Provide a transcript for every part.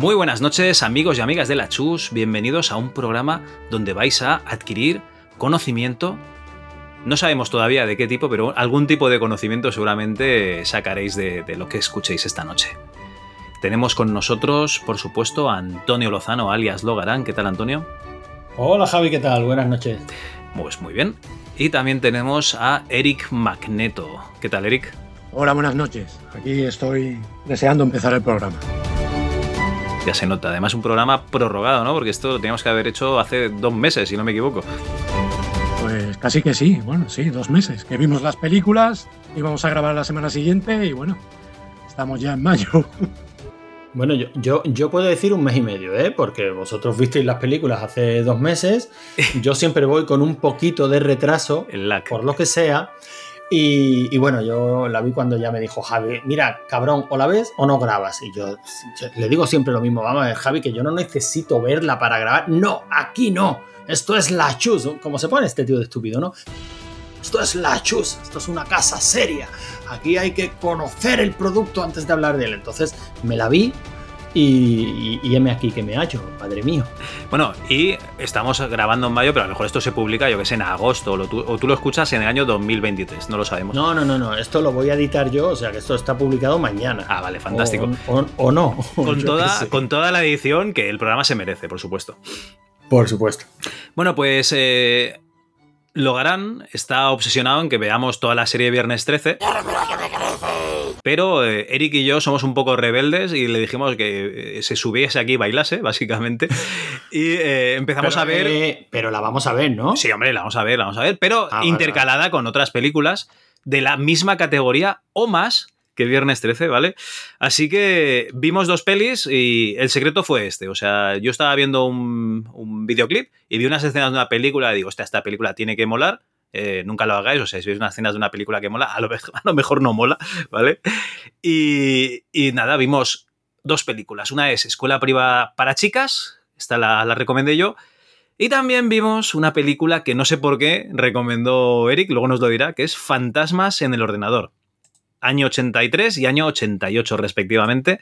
Muy buenas noches amigos y amigas de la Chus, bienvenidos a un programa donde vais a adquirir conocimiento. No sabemos todavía de qué tipo, pero algún tipo de conocimiento seguramente sacaréis de, de lo que escuchéis esta noche. Tenemos con nosotros, por supuesto, a Antonio Lozano, alias Logarán. ¿Qué tal, Antonio? Hola, Javi, ¿qué tal? Buenas noches. Pues muy bien. Y también tenemos a Eric Magneto. ¿Qué tal, Eric? Hola, buenas noches. Aquí estoy deseando empezar el programa. Ya se nota. Además, un programa prorrogado, ¿no? Porque esto lo teníamos que haber hecho hace dos meses, si no me equivoco. Pues casi que sí. Bueno, sí, dos meses. Que vimos las películas, íbamos a grabar la semana siguiente y bueno, estamos ya en mayo. Bueno, yo, yo, yo, puedo decir un mes y medio, ¿eh? porque vosotros visteis las películas hace dos meses. Yo siempre voy con un poquito de retraso, por lo que sea. Y, bueno, yo la vi cuando ya me dijo Javi, mira, cabrón, o la ves o no grabas. Y yo, yo le digo siempre lo mismo, vamos a ver, Javi, que yo no necesito verla para grabar. No, aquí no. Esto es la chus. Como se pone este tío de estúpido, ¿no? Esto es la chus, esto es una casa seria. Aquí hay que conocer el producto antes de hablar de él. Entonces me la vi y, y, aquí que me hallo, padre mío. Bueno, y estamos grabando en mayo, pero a lo mejor esto se publica, yo que sé, en agosto, o, tú lo escuchas en el año 2023, no lo sabemos. No, no, no, no, esto lo voy a editar yo, o sea que esto está publicado mañana. Ah, vale, fantástico. O, o, o no. Con toda, con toda la edición que el programa se merece, por supuesto. Por supuesto. Bueno, pues eh, Logarán está obsesionado en que veamos toda la serie Viernes 13. Pero eh, Eric y yo somos un poco rebeldes y le dijimos que eh, se subiese aquí y bailase, básicamente. Y eh, empezamos pero, a ver. Eh, pero la vamos a ver, ¿no? Sí, hombre, la vamos a ver, la vamos a ver. Pero Ah, vale, intercalada vale. con otras películas de la misma categoría o más que Viernes 13, ¿vale? Así que vimos dos pelis y el secreto fue este. O sea, yo estaba viendo un, videoclip y vi unas escenas de una película y digo, hostia, esta película tiene que molar. Eh, nunca lo hagáis, o sea, si veis unas escenas de una película que mola, a lo, mejor- mejor no mola, ¿vale? Y, y nada, vimos dos películas. Una es Escuela Privada para Chicas, esta la, la recomendé yo. Y también vimos una película que no sé por qué recomendó Eric, luego nos lo dirá, que es Fantasmas en el ordenador. Año 83 y año 88 respectivamente.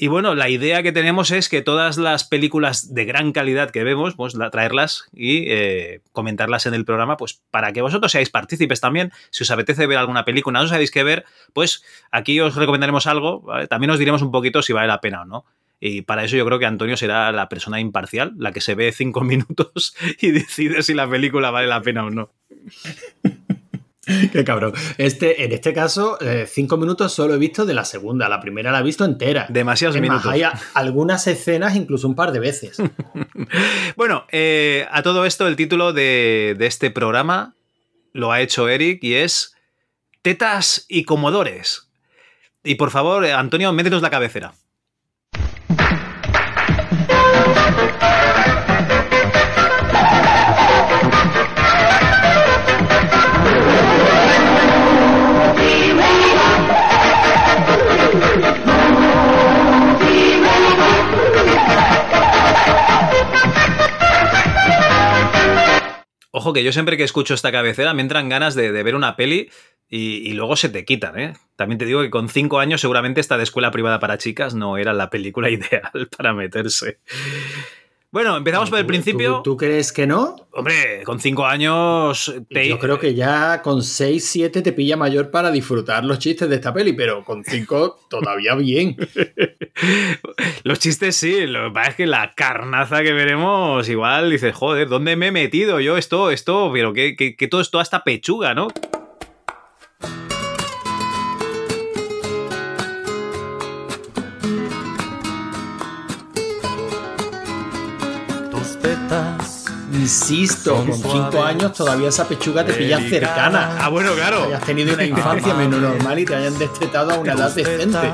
Y bueno, la idea que tenemos es que todas las películas de gran calidad que vemos, pues la- traerlas y eh, comentarlas en el programa, pues para que vosotros seáis partícipes también. Si os apetece ver alguna película, no sabéis qué ver, pues aquí os recomendaremos algo. También os diremos un poquito si vale la pena o no. Y para eso yo creo que Antonio será la persona imparcial, la que se ve cinco minutos y decide si la película vale la pena o no. Qué cabrón. Este, en este caso, eh, cinco minutos solo he visto de la segunda. La primera la he visto entera. Demasiados Es más, minutos. hay a- algunas escenas, incluso un par de veces. Bueno, eh, a todo esto el título de, de este programa lo ha hecho Eric y es Tetas y Comodores. Y por favor, eh, Antonio, métenos la cabecera. Ojo que yo siempre que escucho esta cabecera me entran ganas de, ver una peli y, y luego se te quitan, ¿eh? También te digo que con cinco años seguramente esta de escuela privada para chicas no era la película ideal para meterse. Bueno, empezamos por el ¿Tú- principio. ¿Tú, tú crees que no? Hombre, con cinco años... te- Yo creo que ya con 6, 7 te pilla mayor para disfrutar los chistes de esta peli, pero con 5 todavía bien. Los chistes sí, lo que pasa es que la carnaza que veremos, igual dices, joder, ¿dónde me he metido yo esto, esto? Pero que, que, que todo esto hasta pechuga, ¿no? Insisto, con 5 suaves, años todavía esa pechuga te pilla delicadas. cercana. Ah, bueno, claro. Hayas tenido una infancia menos normal y te hayan destetado a una edad decente.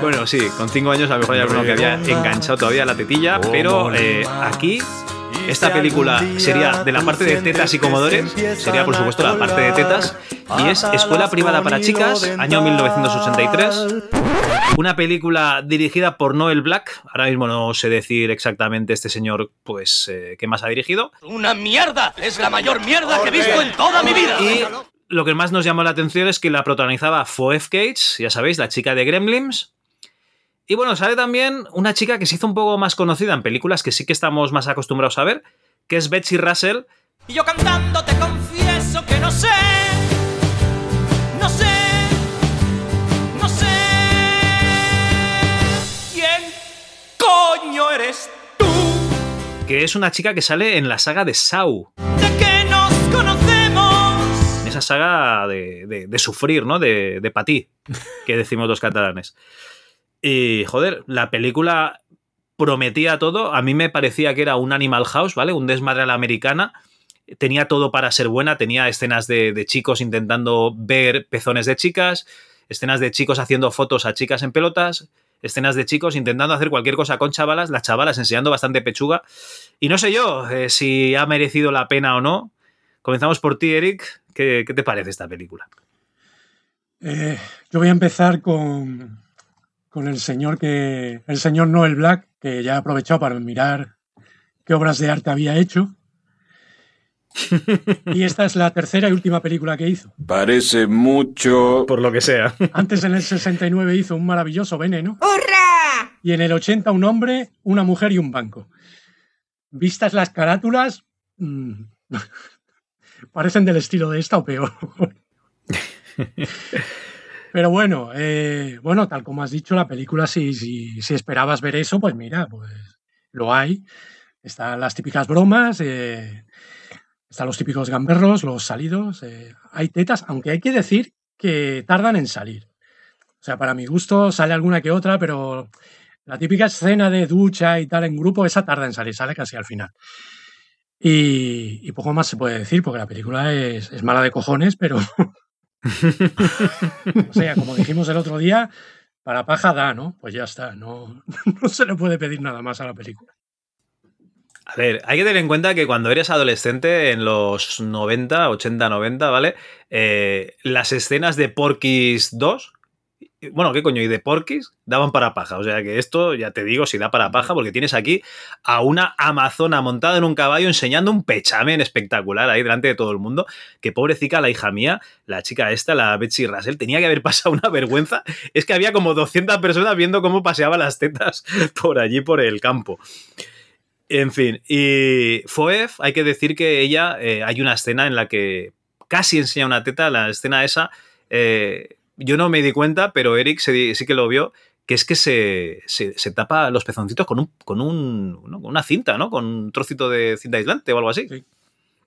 Bueno, sí, con cinco años a lo mejor hay alguno que había enganchado todavía la tetilla, pero eh, aquí esta película sería de la parte de tetas y comodores, sería por supuesto la parte de tetas, y es Escuela Privada para Chicas, año 1983. Una película dirigida por Noel Black, ahora mismo no sé decir exactamente este señor, pues, eh, qué más ha dirigido, ¡Una mierda! ¡Es la mayor mierda que he visto en toda mi vida! y lo que más nos llamó la atención es que la protagonizaba Phoebe Cates, ya sabéis, la chica de Gremlins. Y bueno, sale también una chica que se hizo un poco más conocida en películas que sí que estamos más acostumbrados a ver, que es Betsy Russell. Y yo cantando te confieso que no sé, no sé, no sé quién coño eres tú. Que es una chica que sale en la saga de Saw. De que nos conocemos. Esa saga de, de, de sufrir, ¿no? De, de patí, que decimos los catalanes. Y, joder, la película prometía todo. A mí me parecía que era un Animal House, ¿vale? Un desmadre a la americana. Tenía todo para ser buena. Tenía escenas de, chicos intentando ver pezones de chicas, escenas de chicos haciendo fotos a chicas en pelotas, escenas de chicos intentando hacer cualquier cosa con chavalas, las chavalas enseñando bastante pechuga. Y no sé yo eh, si ha merecido la pena o no. Comenzamos por ti, Eric. ¿Qué, qué te parece esta película? Eh, yo voy a empezar con, con el señor que. el señor Noel Black, que ya ha aprovechado para mirar qué obras de arte había hecho. Y esta es la tercera y última película que hizo. Parece mucho. Por lo que sea. Antes en el 69 hizo un maravilloso veneno. ¡Hurra! Y en el 80 un hombre, una mujer y un banco. Vistas las carátulas, mmm, parecen del estilo de esta o peor. Pero bueno, eh, bueno, tal como has dicho, la película, si, si, si, esperabas ver eso, pues mira, pues lo hay. Están las típicas bromas, eh, están los típicos gamberros, los salidos, eh, hay tetas, aunque hay que decir que tardan en salir. O sea, para mi gusto sale alguna que otra, pero la típica escena de ducha y tal en grupo, esa tarda en salir, sale casi al final. Y, y poco más se puede decir, porque la película es, es mala de cojones, pero o sea, como dijimos el otro día, para paja da, ¿no? Pues ya está, no, no se le puede pedir nada más a la película. A ver, hay que tener en cuenta que cuando eres adolescente, en los 90, 80, 90, ¿vale? Eh, las escenas de Porky's 2, bueno, ¿qué coño? Y de Porquis daban para paja. O sea que esto, ya te digo, si da para paja, porque tienes aquí a una amazona montada en un caballo enseñando un pechamen espectacular ahí delante de todo el mundo. Que pobrecita la hija mía, la chica esta, la Betsy Russell, tenía que haber pasado una vergüenza. Es que había como 200 personas viendo cómo paseaba las tetas por allí, por el campo. En fin, y Foef, hay que decir que ella, eh, hay una escena en la que casi enseña una teta, la escena esa. Eh, yo no me di cuenta, pero Eric sí, sí que lo vio, que es que se, se, se, tapa los pezoncitos con, un, con, un, ¿no? con una cinta, ¿no? Con un trocito de cinta aislante o algo así. Sí,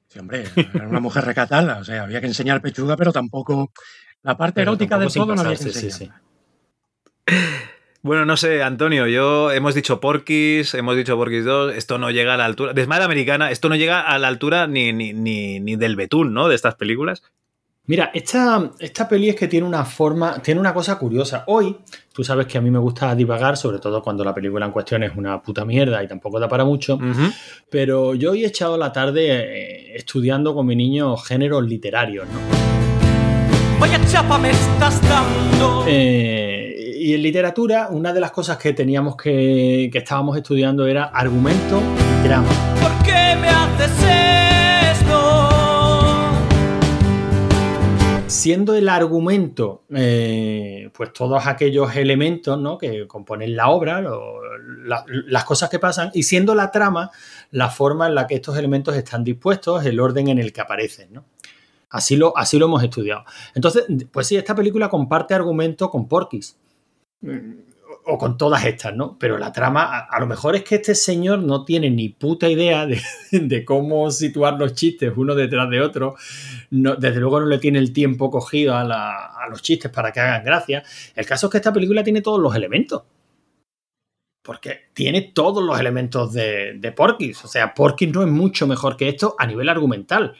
sí hombre, era una mujer recatada, o sea, había que enseñar pechuga, pero tampoco... La parte pero erótica del todo no había que enseñar. Sí, sí. Bueno, no sé, Antonio, yo hemos dicho Porquis, hemos dicho Porquis 2, esto no llega a la altura, Desmadre Americana, esto no llega a la altura ni, ni, ni, ni del betún, ¿no? De estas películas. Mira, esta, esta peli es que tiene una forma, tiene una cosa curiosa. Hoy, tú sabes que a mí me gusta divagar, sobre todo cuando la película en cuestión es una puta mierda y tampoco da para mucho, uh -huh. pero yo hoy he echado la tarde eh, estudiando con mi niño géneros literarios, ¿no? Vaya chapa me estás dando. Eh, y en literatura, una de las cosas que teníamos que, que estábamos estudiando era argumento y drama. Siendo el argumento, eh, pues todos aquellos elementos ¿no? que componen la obra, las cosas que pasan, y siendo la trama la forma en la que estos elementos están dispuestos, el orden en el que aparecen. ¿no? Así, lo, así lo hemos estudiado. Entonces, pues sí, esta película comparte argumento con Porky's. O con todas estas, ¿no? Pero la trama, a, lo mejor es que este señor no tiene ni puta idea de, cómo situar los chistes uno detrás de otro. No, desde luego no le tiene el tiempo cogido a, los chistes para que hagan gracia. El caso es que esta película tiene todos los elementos. Porque tiene todos los elementos de, de. O sea, Porky's no es mucho mejor que esto a nivel argumental.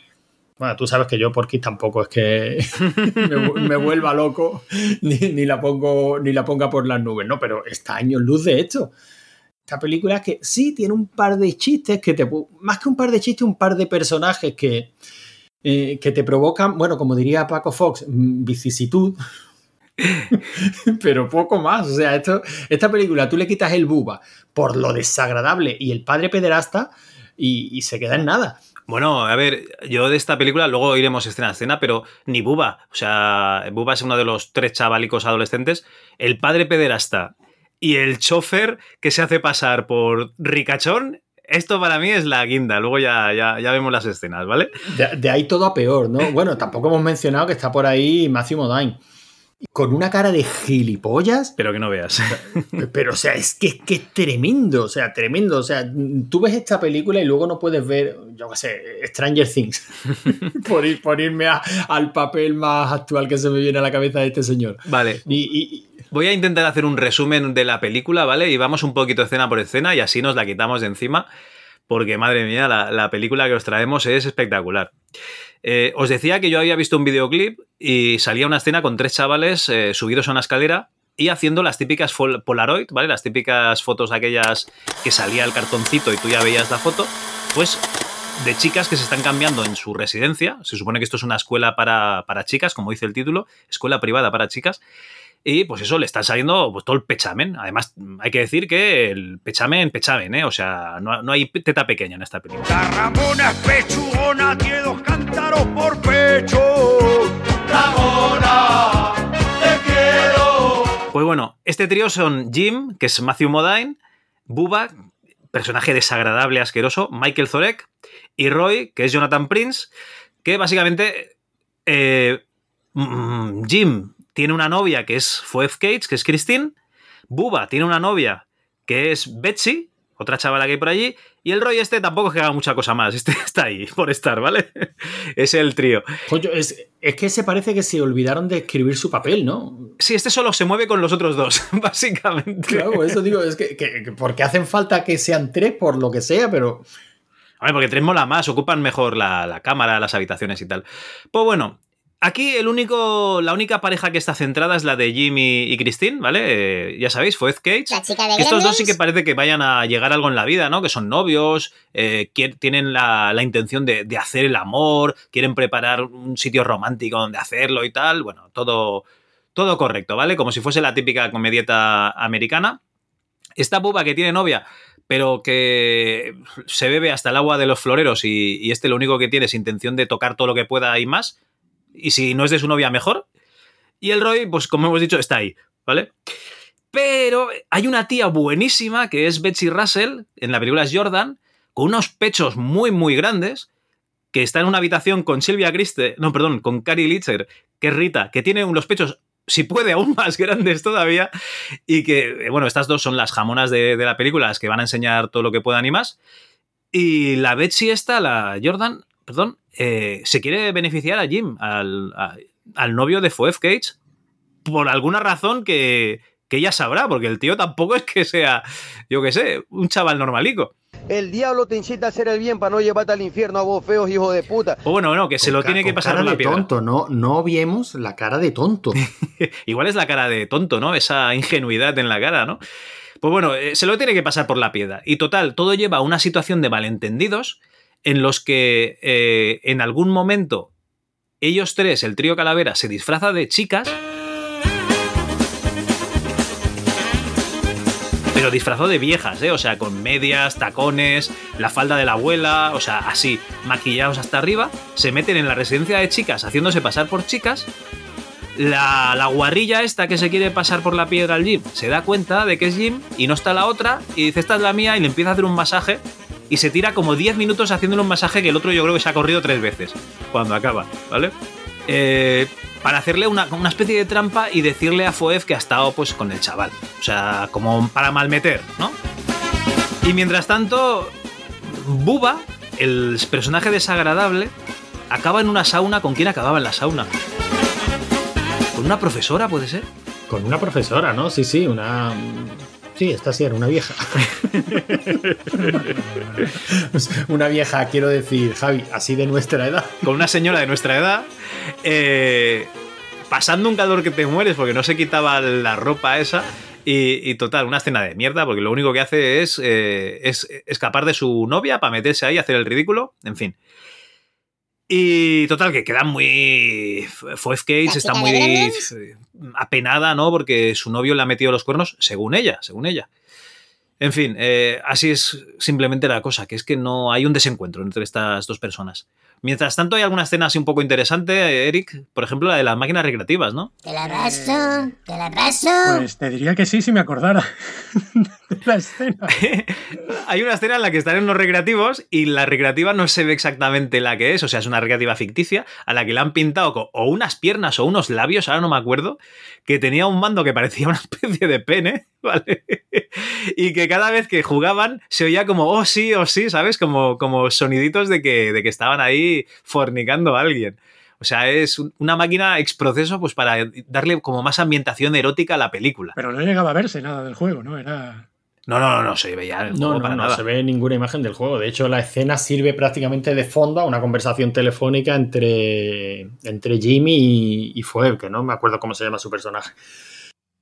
Bueno, tú sabes que yo Porky tampoco es que me, me, vuelva loco ni, ni, la pongo, ni la ponga por las nubes, ¿no? Pero está años luz de esto. Esta película que sí tiene un par de chistes que te. Más que un par de chistes, un par de personajes que, eh, que te provocan, bueno, como diría Paco Fox, vicisitud. Pero poco más. O sea, esto, esta película tú le quitas el buba por lo desagradable y el padre pederasta y, y se queda en nada. Bueno, a ver, yo de esta película, luego iremos escena a escena, pero ni Buba. O sea, Buba es uno de los tres chavalicos adolescentes. El padre pederasta y el chofer que se hace pasar por ricachón esto para mí es la guinda, luego ya, ya, ya vemos las escenas, ¿vale? De, de, ahí todo a peor, ¿no? Bueno, tampoco hemos mencionado que está por ahí Matthew Modine con una cara de gilipollas. Pero que no veas. Pero, o sea, es que, es que es tremendo, o sea, tremendo. O sea, tú ves esta película y luego no puedes ver, yo qué sé, Stranger Things. por, ir, por, irme al papel más actual que se me viene a la cabeza de este señor. Vale. Y, Voy a intentar hacer un resumen de la película, ¿vale? Y vamos un poquito escena por escena y así nos la quitamos de encima. Porque, madre mía, la, la película que os traemos es espectacular. Eh, os decía que yo había visto un videoclip y salía una escena con tres chavales eh, subidos a una escalera y haciendo las típicas Polaroid, ¿vale? Las típicas fotos aquellas que salía el cartoncito y tú ya veías la foto, pues de chicas que se están cambiando en su residencia. Se supone que esto es una escuela para, para chicas, como dice el título, escuela privada para chicas. Y pues eso, le está saliendo pues, todo el pechamen. Además, hay que decir que el pechamen, pechamen, ¿eh? O sea, no, no hay teta pequeña en esta película. La Ramona es pechugona, tiene dos cántaros por pecho. Ramona, te quiero. Pues bueno, este trío son Jim, que es Matthew Modine, Bubba, personaje desagradable, asqueroso, Michael Zorek, y Roy, que es Jonathan Prince, que básicamente... Eh, mm, Jim tiene una novia que es Phoebe Cates, que es Christine. Buba tiene una novia que es Betsy, otra chavala que hay por allí. Y el Roy este tampoco es que haga mucha cosa más. Este está ahí por estar, ¿vale? es el trío. Coño, es, es, que se parece que se olvidaron de escribir su papel, ¿no? Sí, este solo se mueve con los otros dos, básicamente. Claro, eso digo, es que, que, porque hacen falta que sean tres por lo que sea, pero... A ver, porque tres mola más, ocupan mejor la, la cámara, las habitaciones y tal. Pues bueno, Aquí el único, la única pareja que está centrada es la de Jimmy y Christine, ¿vale? Eh, ya sabéis, Cage. La chica de Estos dos sí que parece que vayan a llegar a algo en la vida, ¿no? Que son novios, eh, tienen la, la intención de, de, hacer el amor, quieren preparar un sitio romántico donde hacerlo y tal. Bueno, todo, todo correcto, ¿vale? Como si fuese la típica comedieta americana. Esta buba que tiene novia, pero que se bebe hasta el agua de los floreros y, y este lo único que tiene es intención de tocar todo lo que pueda y más y si no es de su novia, mejor. Y el Roy, pues como hemos dicho, está ahí, ¿vale? Pero hay una tía buenísima que es Betsy Russell, en la película es Jordan, con unos pechos muy, muy grandes, que está en una habitación con Silvia Christe, no, perdón, con Carrie Litzer, que es Rita, que tiene unos pechos, si puede, aún más grandes todavía, y que, bueno, estas dos son las jamonas de, de la película, las que van a enseñar todo lo que puedan y más. Y la Betsy esta, la Jordan, perdón, eh, se quiere beneficiar a Jim, al, a, al novio de Foef Cage, por alguna razón que, que, ella sabrá, porque el tío tampoco es que sea, yo qué sé, un chaval normalico. El diablo te incita a hacer el bien para no llevarte al infierno a vos feos hijo de puta. O bueno, bueno, que se con lo tiene que pasar cara por la de piedra. tonto, no, no vemos la cara de tonto. Igual es la cara de tonto, ¿no? Esa ingenuidad en la cara, ¿no? Pues bueno, eh, se lo tiene que pasar por la piedra. Y total, todo lleva a una situación de malentendidos en los que eh, en algún momento ellos tres, el trío Calavera, se disfraza de chicas. Pero disfrazado de viejas, ¿eh? O sea, con medias, tacones, la falda de la abuela, o sea, así, maquillados hasta arriba, se meten en la residencia de chicas haciéndose pasar por chicas. La, la guarrilla esta que se quiere pasar por la piedra al Jim se da cuenta de que es Jim y no está la otra y dice esta es la mía y le empieza a hacer un masaje y se tira como 10 minutos haciéndole un masaje que el otro yo creo que se ha corrido tres veces cuando acaba, ¿vale? Eh, para hacerle una, una, especie de trampa y decirle a Foef que ha estado pues con el chaval. O sea, como para malmeter, ¿no? Y mientras tanto, Buba, el personaje desagradable, acaba en una sauna. ¿Con quién acababa en la sauna? ¿Con una profesora, puede ser? Con una profesora, ¿no? Sí, sí, una Sí, esta sí era una vieja. una vieja, quiero decir, Javi, así de nuestra edad. Con una señora de nuestra edad. Eh, pasando un calor que te mueres porque no se quitaba la ropa esa. Y, y, total, una escena de mierda, porque lo único que hace es, eh, es escapar de su novia para meterse ahí, hacer el ridículo, en fin. Y total, que queda muy. Foef Cage está muy apenada, ¿no? Porque su novio le ha metido los cuernos, según ella, según ella. En fin, eh, así es simplemente la cosa, que es que no hay un desencuentro entre estas dos personas. Mientras tanto, hay alguna escena así un poco interesante, Eric. Por ejemplo, la de las máquinas recreativas, ¿no? Te la paso, te la paso. Pues te diría que sí, si me acordara de la escena. hay una escena en la que están en los recreativos y la recreativa no se ve exactamente la que es, o sea, es una recreativa ficticia a la que le han pintado o unas piernas o unos labios, ahora no me acuerdo, que tenía un mando que parecía una especie de pene, ¿vale? y que cada vez que jugaban se oía como, oh sí, oh sí, ¿sabes? Como, como soniditos de que, de que estaban ahí fornicando a alguien. O sea, es un- una máquina ex proceso pues para darle como más ambientación erótica a la película. Pero no llegaba a verse nada del juego, ¿no? Era. No, no, no, no se veía el No, juego no, para no nada. se ve ninguna imagen del juego. De hecho, la escena sirve prácticamente de fondo a una conversación telefónica entre, entre Jimmy y, y Phoebe, que no me acuerdo cómo se llama su personaje.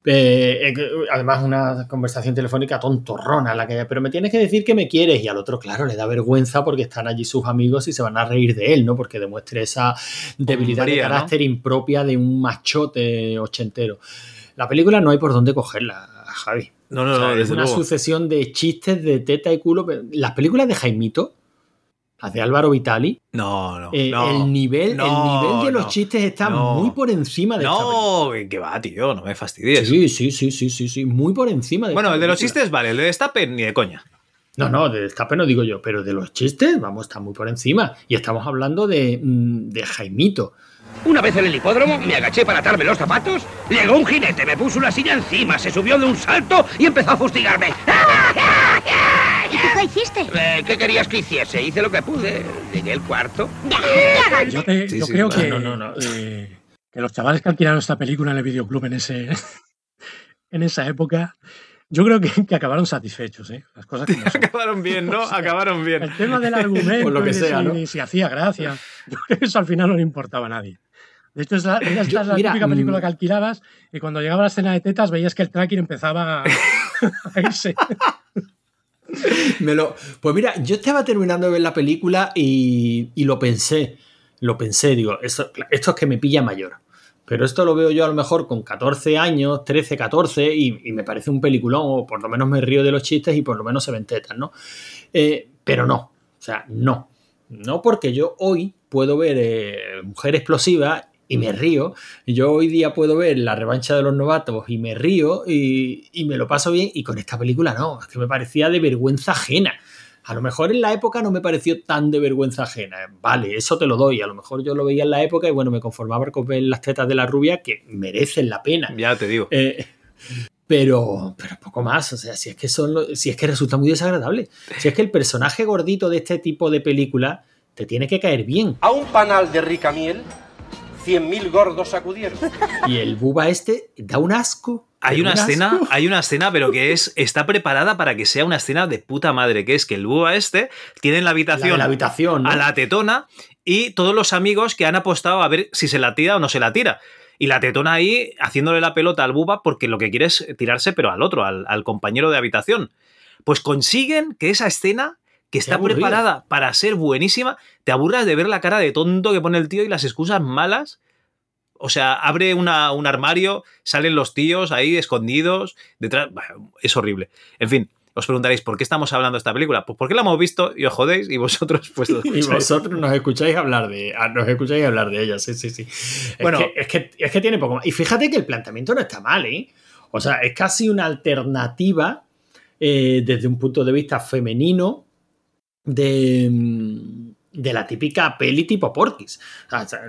Eh, eh, además, una conversación telefónica tontorrona, la que, pero me tienes que decir que me quieres. Y al otro, claro, le da vergüenza porque están allí sus amigos y se van a reír de él, ¿no? Porque demuestre esa debilidad de ¿no? carácter impropia de un machote ochentero. La película no hay por dónde cogerla, Javi. No, no, O sea, no, es una luego. sucesión de chistes de teta y culo. Las películas de Jaimito, las de Álvaro Vitali, No, no, eh, no. el, nivel, no, el nivel de los no, chistes está no. muy por encima de esta No, que va, tío, no me fastidies. Sí, sí, sí, sí, sí, sí, muy por encima de Bueno, esta el de los chistes, vale, el de destape, ni de coña. No, no, de destape no digo yo, pero de los chistes, vamos, está muy por encima. Y estamos hablando de, mm, de Jaimito. Una vez en el hipódromo me agaché para atarme los zapatos, llegó un jinete, me puso una silla encima, se subió de un salto y empezó a fustigarme. ¿Y tú qué hiciste? Eh, ¿Qué querías que hiciese? Hice lo que pude. Llegué al cuarto. Yo, te- Sí, yo sí, creo no, que, no, no, no. eh, que los chavales que alquilaron esta película en el videoclub en ese en esa época, yo creo que, que acabaron satisfechos, ¿eh? Las cosas son. Acabaron bien, ¿no? Acabaron bien. El tema del argumento, Por lo que sea, si, ¿no? si hacía gracia, yo creo que eso al final no le importaba a nadie. De hecho, es la, esta Yo- es la mira, típica película mm. que alquilabas y cuando llegaba la escena de tetas veías que el tracking empezaba a, a irse. Me lo, pues mira, yo estaba terminando de ver la película y, y lo pensé. Lo pensé, digo, esto, esto es que me pilla mayor. Pero esto lo veo yo a lo mejor con 14 años, 13, 14, y, y me parece un peliculón, o por lo menos me río de los chistes y por lo menos se ven tetas, ¿no? Eh, pero no, o sea, no. No porque yo hoy puedo ver eh, Mujer Explosiva y me río. Y Yo hoy día puedo ver La revancha de los novatos y me río y, y me lo paso bien. Y con esta película no, es que me parecía de vergüenza ajena. A lo mejor en la época no me pareció tan de vergüenza ajena. Vale, eso te lo doy. A lo mejor yo lo veía en la época y bueno, me conformaba con ver las tetas de la rubia que merecen la pena. Ya te digo. Eh, pero, pero poco más. O sea, si es que son lo- si es que resulta muy desagradable. Si es que el personaje gordito de este tipo de película te tiene que caer bien. A un panal de rica miel, cien mil gordos acudieron. Y el buba este da un asco. Hay una un asco. escena, hay una escena, pero que es está preparada para que sea una escena de puta madre, que es que el búho este tiene en la habitación, la habitación, ¿no? a la tetona y todos los amigos que han apostado a ver si se la tira o no se la tira. Y la tetona ahí haciéndole la pelota al buba porque lo que quiere es tirarse, pero al otro, al, al compañero de habitación. Pues consiguen que esa escena, que está preparada para ser buenísima, te aburras de ver la cara de tonto que pone el tío y las excusas malas. O sea, abre una- un armario, salen los tíos ahí escondidos, detrás. Es horrible. En fin, os preguntaréis, ¿por qué estamos hablando de esta película? Pues porque la hemos visto y os jodéis y vosotros pues Y vosotros nos escucháis hablar de, ah, nos escucháis hablar de ella, sí, sí, sí. Es, Bueno. que, es, que, es que tiene poco más. Y fíjate que el planteamiento no está mal, ¿eh? O sea, es casi una alternativa eh, desde un punto de vista femenino de, mm, de la típica peli tipo Porky's.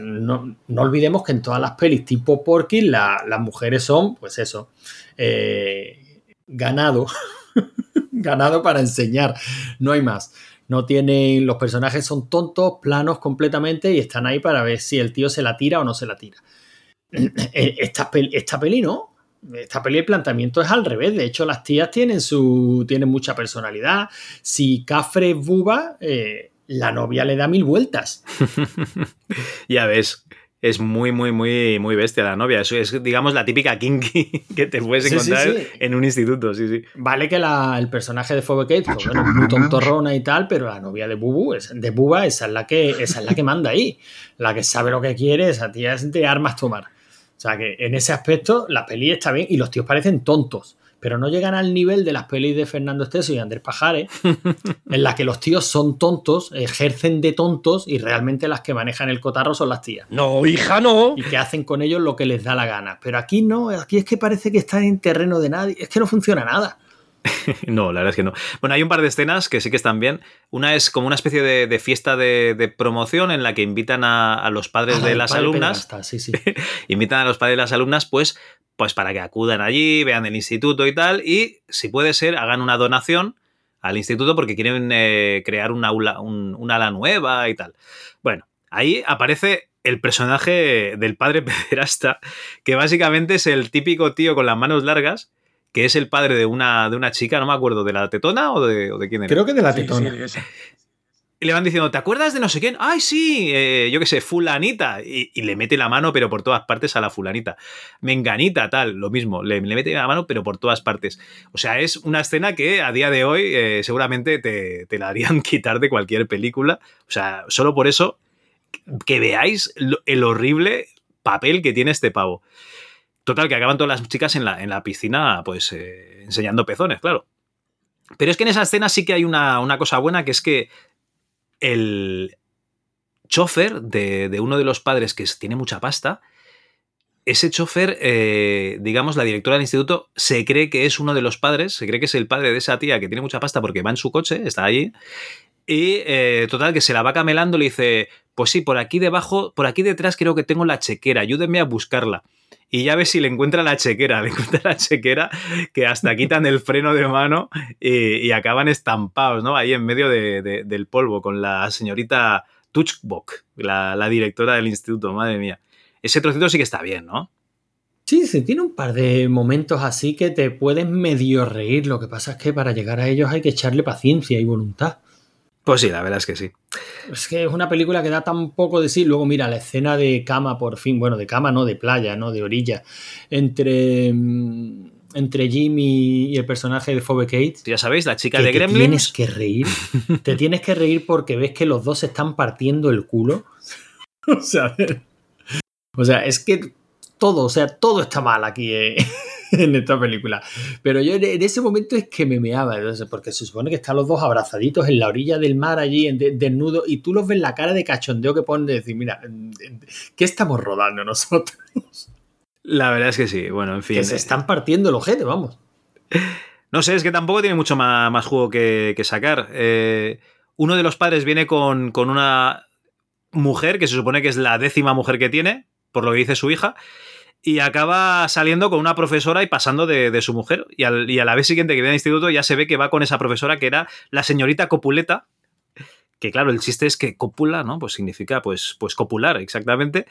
No, no olvidemos que en todas las pelis tipo Porky's la- las mujeres son, pues eso, eh, ganado. ganado para enseñar, no hay más. No tienen, los personajes son tontos, planos completamente y están ahí para ver si el tío se la tira o no se la tira. Esta peli, esta peli no. Esta peli el planteamiento es al revés. De hecho, las tías tienen su. tienen mucha personalidad. Si Cafre es buba, eh, la novia le da mil vueltas. ya ves. Es muy, muy, muy, muy bestia la novia. Eso es, digamos, la típica kinky que te puedes Sí, sí, encontrar sí. en un instituto, sí, sí. Vale que la- el personaje de Phoebe Cates, pues bueno, muy tontorrona y tal, pero la novia de Bubu, es- de Buba, esa es la que, esa es la que manda ahí. La que sabe lo que quiere, esa tía es de armas tomar. O sea que en ese aspecto la peli está bien y los tíos parecen tontos. pero no llegan al nivel de las pelis de Fernando Esteso y Andrés Pajares, en las que los tíos son tontos, ejercen de tontos y realmente las que manejan el cotarro son las tías. No, hija, no. Y que hacen con ellos lo que les da la gana. Pero aquí no, aquí es que parece que están en terreno de nadie, es que no funciona nada. no, la verdad es que no. Bueno, hay un par de escenas que sí que están bien. Una es como una especie de, fiesta de, promoción en la que invitan a, los padres Ah, de las padre alumnas. pederasta, sí, sí. invitan a los padres de las alumnas, pues, pues para que acudan allí, vean el instituto y tal. Y si puede ser, hagan una donación al instituto porque quieren eh, crear una aula, un, un ala nueva y tal. Bueno, ahí aparece el personaje del padre pederasta, que básicamente es el típico tío con las manos largas, que es el padre de una, de una chica, no me acuerdo, de la tetona o de, o de quién era. Creo que de la tetona. sí, esa. Y le van diciendo, ¿te acuerdas de no sé quién? ¡Ay, sí! eh, yo qué sé, fulanita. Y, y le mete la mano, pero por todas partes a la fulanita. Menganita, tal, lo mismo. Le, le mete la mano, pero por todas partes. O sea, es una escena que a día de hoy eh, seguramente te, te la harían quitar de cualquier película. O sea, solo por eso que veáis lo- el horrible papel que tiene este pavo. Total, que acaban todas las chicas en la, en la piscina, pues, eh, enseñando pezones, claro. Pero es que en esa escena sí que hay una, una cosa buena, que es que el chofer de, de uno de los padres que tiene mucha pasta, ese chofer, eh, digamos, la directora del instituto se cree que es uno de los padres, se cree que es el padre de esa tía que tiene mucha pasta porque va en su coche, está allí, y eh, total, que se la va camelando, le dice, pues sí, por aquí debajo, por aquí detrás creo que tengo la chequera, ayúdenme a buscarla. Y ya ves si le encuentra la chequera, le encuentra la chequera que hasta quitan el freno de mano y, acaban estampados, ¿no? Ahí en medio de- de- del polvo con la señorita Tuchbok, la, la directora del instituto, madre mía. Ese trocito sí que está bien, ¿no? Sí, sí, tiene un par de momentos así que te puedes medio reír. Lo que pasa es que para llegar a ellos hay que echarle paciencia y voluntad. Pues sí, la verdad es que sí. Es que es una película que da tan poco de sí. Luego, mira, la escena de cama, por fin, bueno, de cama, no, de playa, no, de orilla, entre, mm, entre Jimmy y el personaje de Phoebe Cates. Ya sabéis, la chica que de te Gremlins. tienes que reír. te tienes que reír porque ves que los dos se están partiendo el culo. o sea, o sea, es que todo, o sea, todo está mal aquí eh, en esta película. Pero yo en, ese momento es que me meaba, entonces, porque se supone que están los dos abrazaditos en la orilla del mar allí, desnudos, y tú los ves la cara de cachondeo que ponen de decir, mira, ¿qué estamos rodando nosotros? La verdad es que sí. Bueno, en fin. Que se están partiendo el ojete, vamos. No sé, es que tampoco tiene mucho más, más juego que, que sacar. Eh, uno de los padres viene con, con una mujer que se supone que es la décima mujer que tiene, por lo que dice su hija, y acaba saliendo con una profesora y pasando de, de su mujer. Y, al- y a la vez siguiente que viene al instituto ya se ve que va con esa profesora que era la señorita Copuleta. Que claro, el chiste es que cópula, ¿no? Pues significa pues, pues copular, exactamente.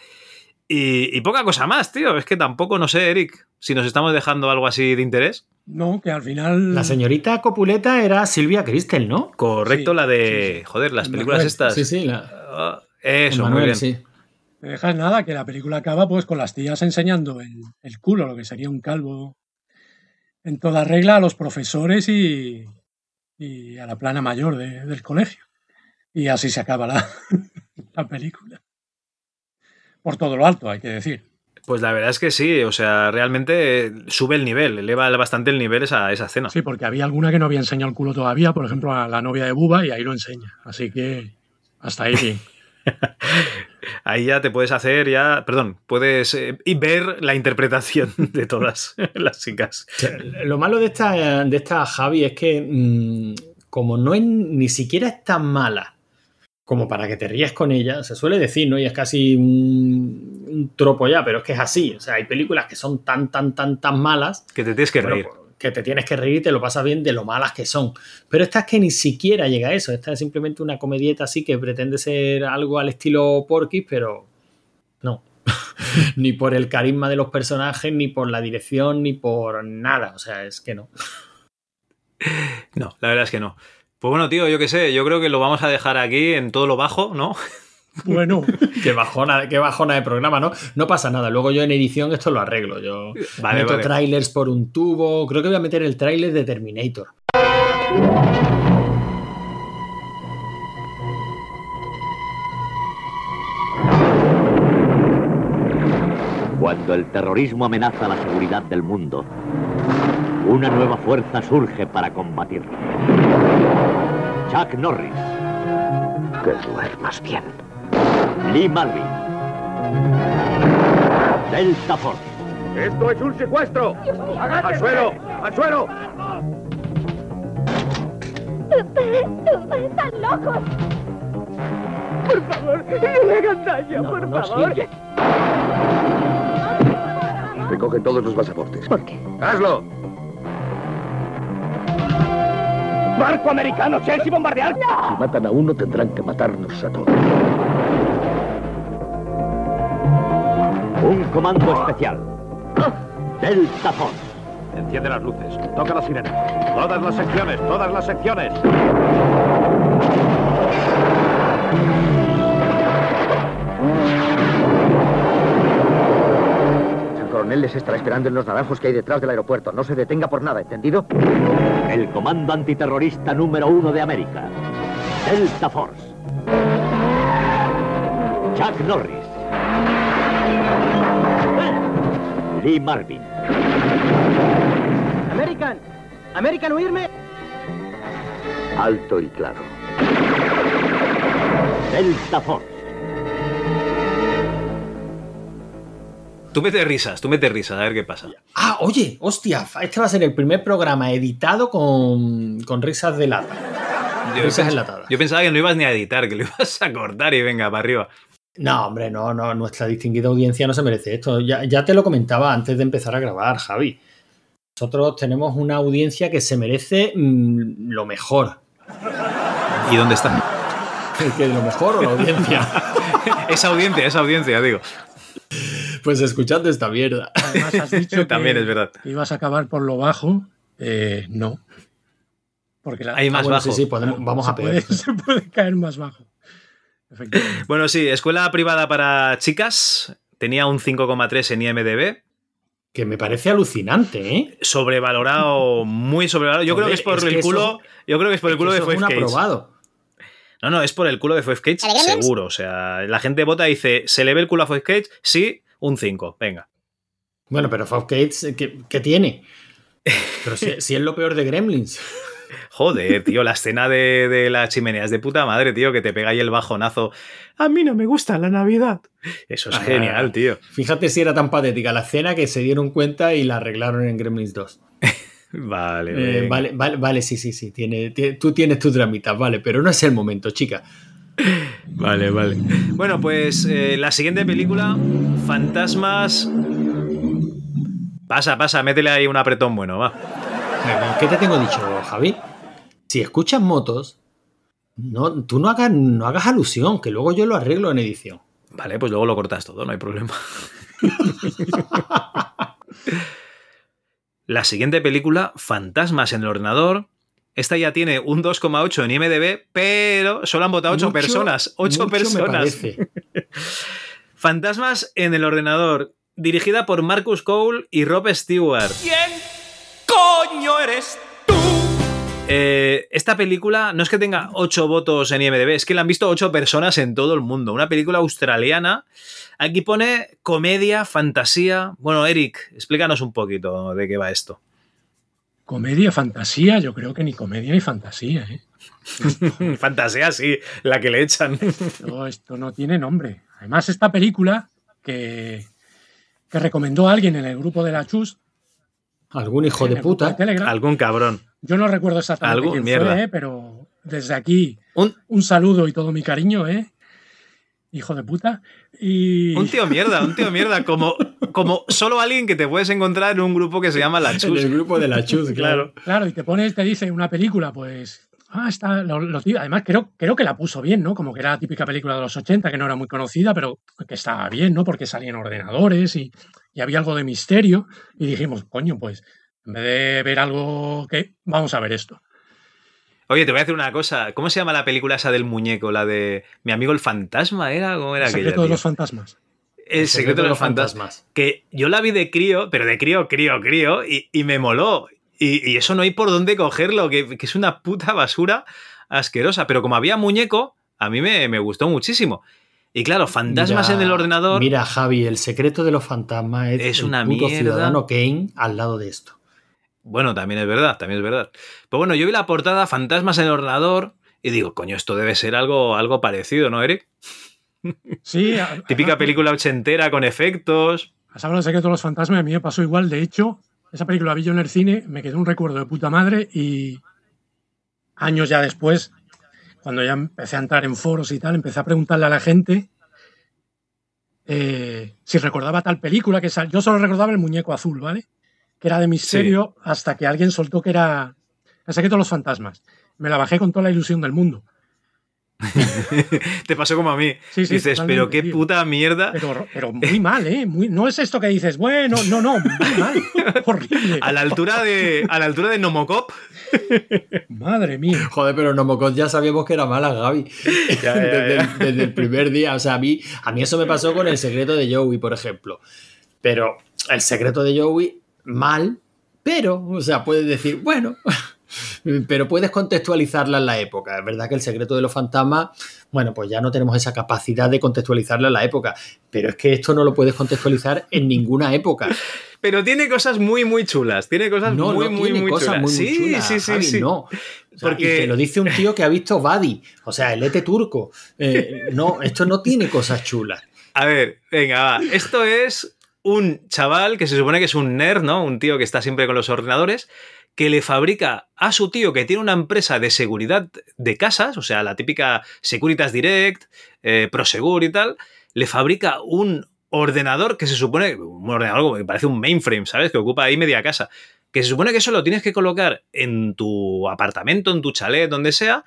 Y, y poca cosa más, tío. Es que tampoco, no sé, Eric, si nos estamos dejando algo así de interés. No, que al final. La señorita Copuleta era Silvia Cristel, ¿no? Correcto, Sí, la de. sí, sí. Joder, las El películas Manuel. estas. Sí, sí, la, Ah, eso, Manuel, muy bien. Te dejas nada, que la película acaba pues con las tías enseñando el, el culo, lo que sería un calvo en toda regla a los profesores y, y a la plana mayor de- del colegio. Y así se acaba la, la película. Por todo lo alto, hay que decir. Pues la verdad es que sí, o sea, realmente eh, sube el nivel, eleva bastante el nivel esa, esa escena. Sí, porque había alguna que no había enseñado el culo todavía, por ejemplo, a la novia de Buba, y ahí lo enseña. Así que hasta ahí bien. Ahí ya te puedes hacer, ya, perdón, puedes eh, y ver la interpretación de todas las chicas. Lo malo de esta, de esta Javi es que, mm, como no es ni siquiera es tan mala como para que te rías con ella, se suele decir, ¿no? Y es casi un, un tropo ya, pero es que es así. O sea, hay películas que son tan, tan, tan, tan malas Que te tienes que reír. Que te tienes que reír y te lo pasas bien de lo malas que son. Pero esta es que ni siquiera llega a eso. Esta es simplemente una comedieta así que pretende ser algo al estilo Porky, pero no. ni por el carisma de los personajes, ni por la dirección, ni por nada. O sea, es que no. No, la verdad es que no. Pues bueno, tío, yo qué sé, yo creo que lo vamos a dejar aquí en todo lo bajo, ¿no? Bueno, Qué bajona, qué bajona de programa, ¿no? No pasa nada. Luego yo en edición esto lo arreglo. Yo Vale, meto vale. trailers por un tubo. Creo que voy a meter el tráiler de Terminator. Cuando el terrorismo amenaza la seguridad del mundo, Una nueva fuerza surge para combatirlo. Chuck Norris. Que duermas bien. Lee Marvin. Delta Force. ¡Esto es un secuestro! ¡Al suelo! ¡Al suelo! ¡Están locos! Por favor, no le hagan daño, por favor. Recoge todos los pasaportes. ¿Por qué? ¡Hazlo! ¡Barco americano! ¡Chelsea bombardear! Si matan a uno, tendrán que matarnos a todos. Comando especial. Delta Force. Enciende las luces. Toca la sirena. Todas las secciones, todas las secciones. El coronel les estará esperando en los naranjos que hay detrás del aeropuerto. No se detenga por nada, ¿entendido? El comando antiterrorista número uno de América. Delta Force. Chuck Norris. Lee Marvin. American. American, huirme. Alto y claro. Delta Force. Tú mete risas, tú mete risas, a ver qué pasa. Ah, oye, hostia, este va a ser el primer programa editado con, con risas de lata. Yo, risas pens- enlatadas. yo pensaba que no ibas ni a editar, que lo ibas a cortar y venga, para arriba. No, hombre, no, no, nuestra distinguida audiencia no se merece esto. Ya, ya te lo comentaba antes de empezar a grabar, Javi. Nosotros tenemos una audiencia que se merece mm, lo mejor. ¿Y dónde está? ¿Que lo mejor o la audiencia? esa audiencia, esa audiencia, digo. Pues escuchando esta mierda. Además, has dicho que, También es verdad. ibas a acabar por lo bajo. Eh, no. Porque la- Hay más Ah, bueno, bajo. Sí, sí, podemos, vamos se a puede, pedir. se puede caer más bajo. Efectivamente. Bueno, sí, escuela privada para chicas. Tenía un 5,3 en IMDB. Que me parece alucinante, ¿eh? Sobrevalorado, muy sobrevalorado. Yo creo que es por es el eso- culo. yo creo que es por el culo de Five un Cage. aprobado. No, no, es por el culo de Five Cage, seguro. O sea, la gente vota y dice, ¿se le ve el culo a Five Cage? Sí, un 5. Venga. Bueno, pero Five Gates, ¿qué, qué tiene? Pero si, si es lo peor de Gremlins. Joder, tío, la escena de, de la chimenea es de puta madre, tío, que te pega ahí el bajonazo. A mí no me gusta la Navidad. Eso es Ah. genial, tío. Fíjate si era tan patética la escena que se dieron cuenta y la arreglaron en Gremlins 2. Vale, Eh, vale, vale, vale, sí, sí, sí. Tiene, tú tienes tus dramitas, vale, pero no es el momento, chica. Vale, vale. Bueno, pues eh, la siguiente película, Fantasmas. Pasa, pasa, métele ahí un apretón bueno, va. ¿Qué te tengo dicho, Javi? Si escuchas motos, no, tú no hagas, no hagas alusión, que luego yo lo arreglo en edición. Vale, pues luego lo cortas todo, no hay problema. la siguiente película, Fantasmas en el ordenador. Esta ya tiene un 2,8 en IMDB, pero solo han votado 8 Mucho- personas. 8 mucho me personas. Fantasmas en el ordenador. Dirigida por Marcus Cole y Rob Stewart. ¿Quién coño eres tú? Eh, esta película no es que tenga 8 votos en IMDb, es que la han visto 8 personas en todo el mundo. Una película australiana. Aquí pone comedia, fantasía. Bueno, Eric, explícanos un poquito de qué va esto. Comedia, fantasía, yo creo que ni comedia ni fantasía. ¿eh? fantasía, sí, la que le echan. No, esto no tiene nombre. Además, esta película que, que recomendó alguien en el grupo de la Chus, Algún hijo de puta. Telegram, Algún cabrón. Yo no recuerdo exactamente Algún quién mierda. fue, ¿eh? pero desde aquí Un, un saludo y todo mi cariño, ¿eh? Hijo de puta. Y un tío mierda, un tío mierda, como, como solo alguien que te puedes encontrar en un grupo que se llama La En Chus. el grupo de la chus, claro. Claro, y te pones, te dice una película, pues. Ah, está. lo- lo tío- además, creo, creo que la puso bien, ¿no? Como que era la típica película de los 80, que no era muy conocida, pero que estaba bien, ¿no? Porque salían ordenadores y, y había algo de misterio. Y dijimos, coño, pues, en vez de ver algo que. Vamos a ver esto. Oye, te voy a decir una cosa. ¿Cómo se llama la película esa del muñeco? La de mi amigo el fantasma, ¿era? ¿Cómo era El aquella, secreto de los fantasmas. El secreto de los fantasmas. Que yo la vi de crío, pero de crío, crío, crío, y, y me moló. Y, y eso no hay por dónde cogerlo, que, que es una puta basura asquerosa. Pero como había muñeco, a mí me, me gustó muchísimo. Y claro, fantasmas Mira- en el ordenador. Mira, Javi, el secreto de los fantasmas es, Es el una puto mierda. ciudadano Kane al lado de esto. Bueno, también es verdad, también es verdad. Pero bueno, yo vi la portada Fantasmas en el ordenador y digo, coño, esto debe ser algo, algo parecido, ¿no, Eric? Sí. Típica película ochentera con efectos. Has hablado del secreto de los fantasmas, a mí me pasó igual. De hecho, esa película vi yo en el cine, me quedó un recuerdo de puta madre y años ya después, cuando ya empecé a entrar en foros y tal, empecé a preguntarle a la gente eh, si recordaba tal película que sal... Yo solo recordaba el muñeco azul, ¿vale? Que era de misterio hasta que alguien soltó que era El secreto de los fantasmas. Me la bajé con toda la ilusión del mundo. Te pasó como a mí. dices, pero qué puta mierda. Pero, muy mal, ¿eh? no es esto que dices, bueno, no, no, muy mal. Horrible. A la altura de, a la altura de Nomocop. Madre mía. Joder, pero Nomocop ya sabíamos que era mala, Gaby. desde, el primer día. O sea, a mí, a mí eso me pasó con el secreto de Joey, por ejemplo. Pero el secreto de Joey, mal, pero, o sea, puedes decir, bueno, pero puedes contextualizarla en la época. Es verdad que el secreto de los fantasmas, bueno, pues ya no tenemos esa capacidad de contextualizarla en la época, pero es que esto no lo puedes contextualizar en ninguna época. Pero tiene cosas muy, muy chulas. Tiene cosas muy, muy, muy cosas chulas. Muy, sí, chulas, sí, sí, sí. No. Porque te lo dice un tío que ha visto Buddy, o sea, el ete turco. Eh, no, esto no tiene cosas chulas. A ver, venga, va. Esto es un chaval que se supone que es un nerd, ¿no? Un tío que está siempre con los ordenadores que le fabrica a su tío que tiene una empresa de seguridad de casas, o sea, la típica Securitas Direct, eh, Prosegur y tal, le fabrica un ordenador que se supone, un ordenador que parece un mainframe, ¿sabes? Que ocupa ahí media casa. Que se supone que eso lo tienes que colocar en tu apartamento, en tu chalet, donde sea,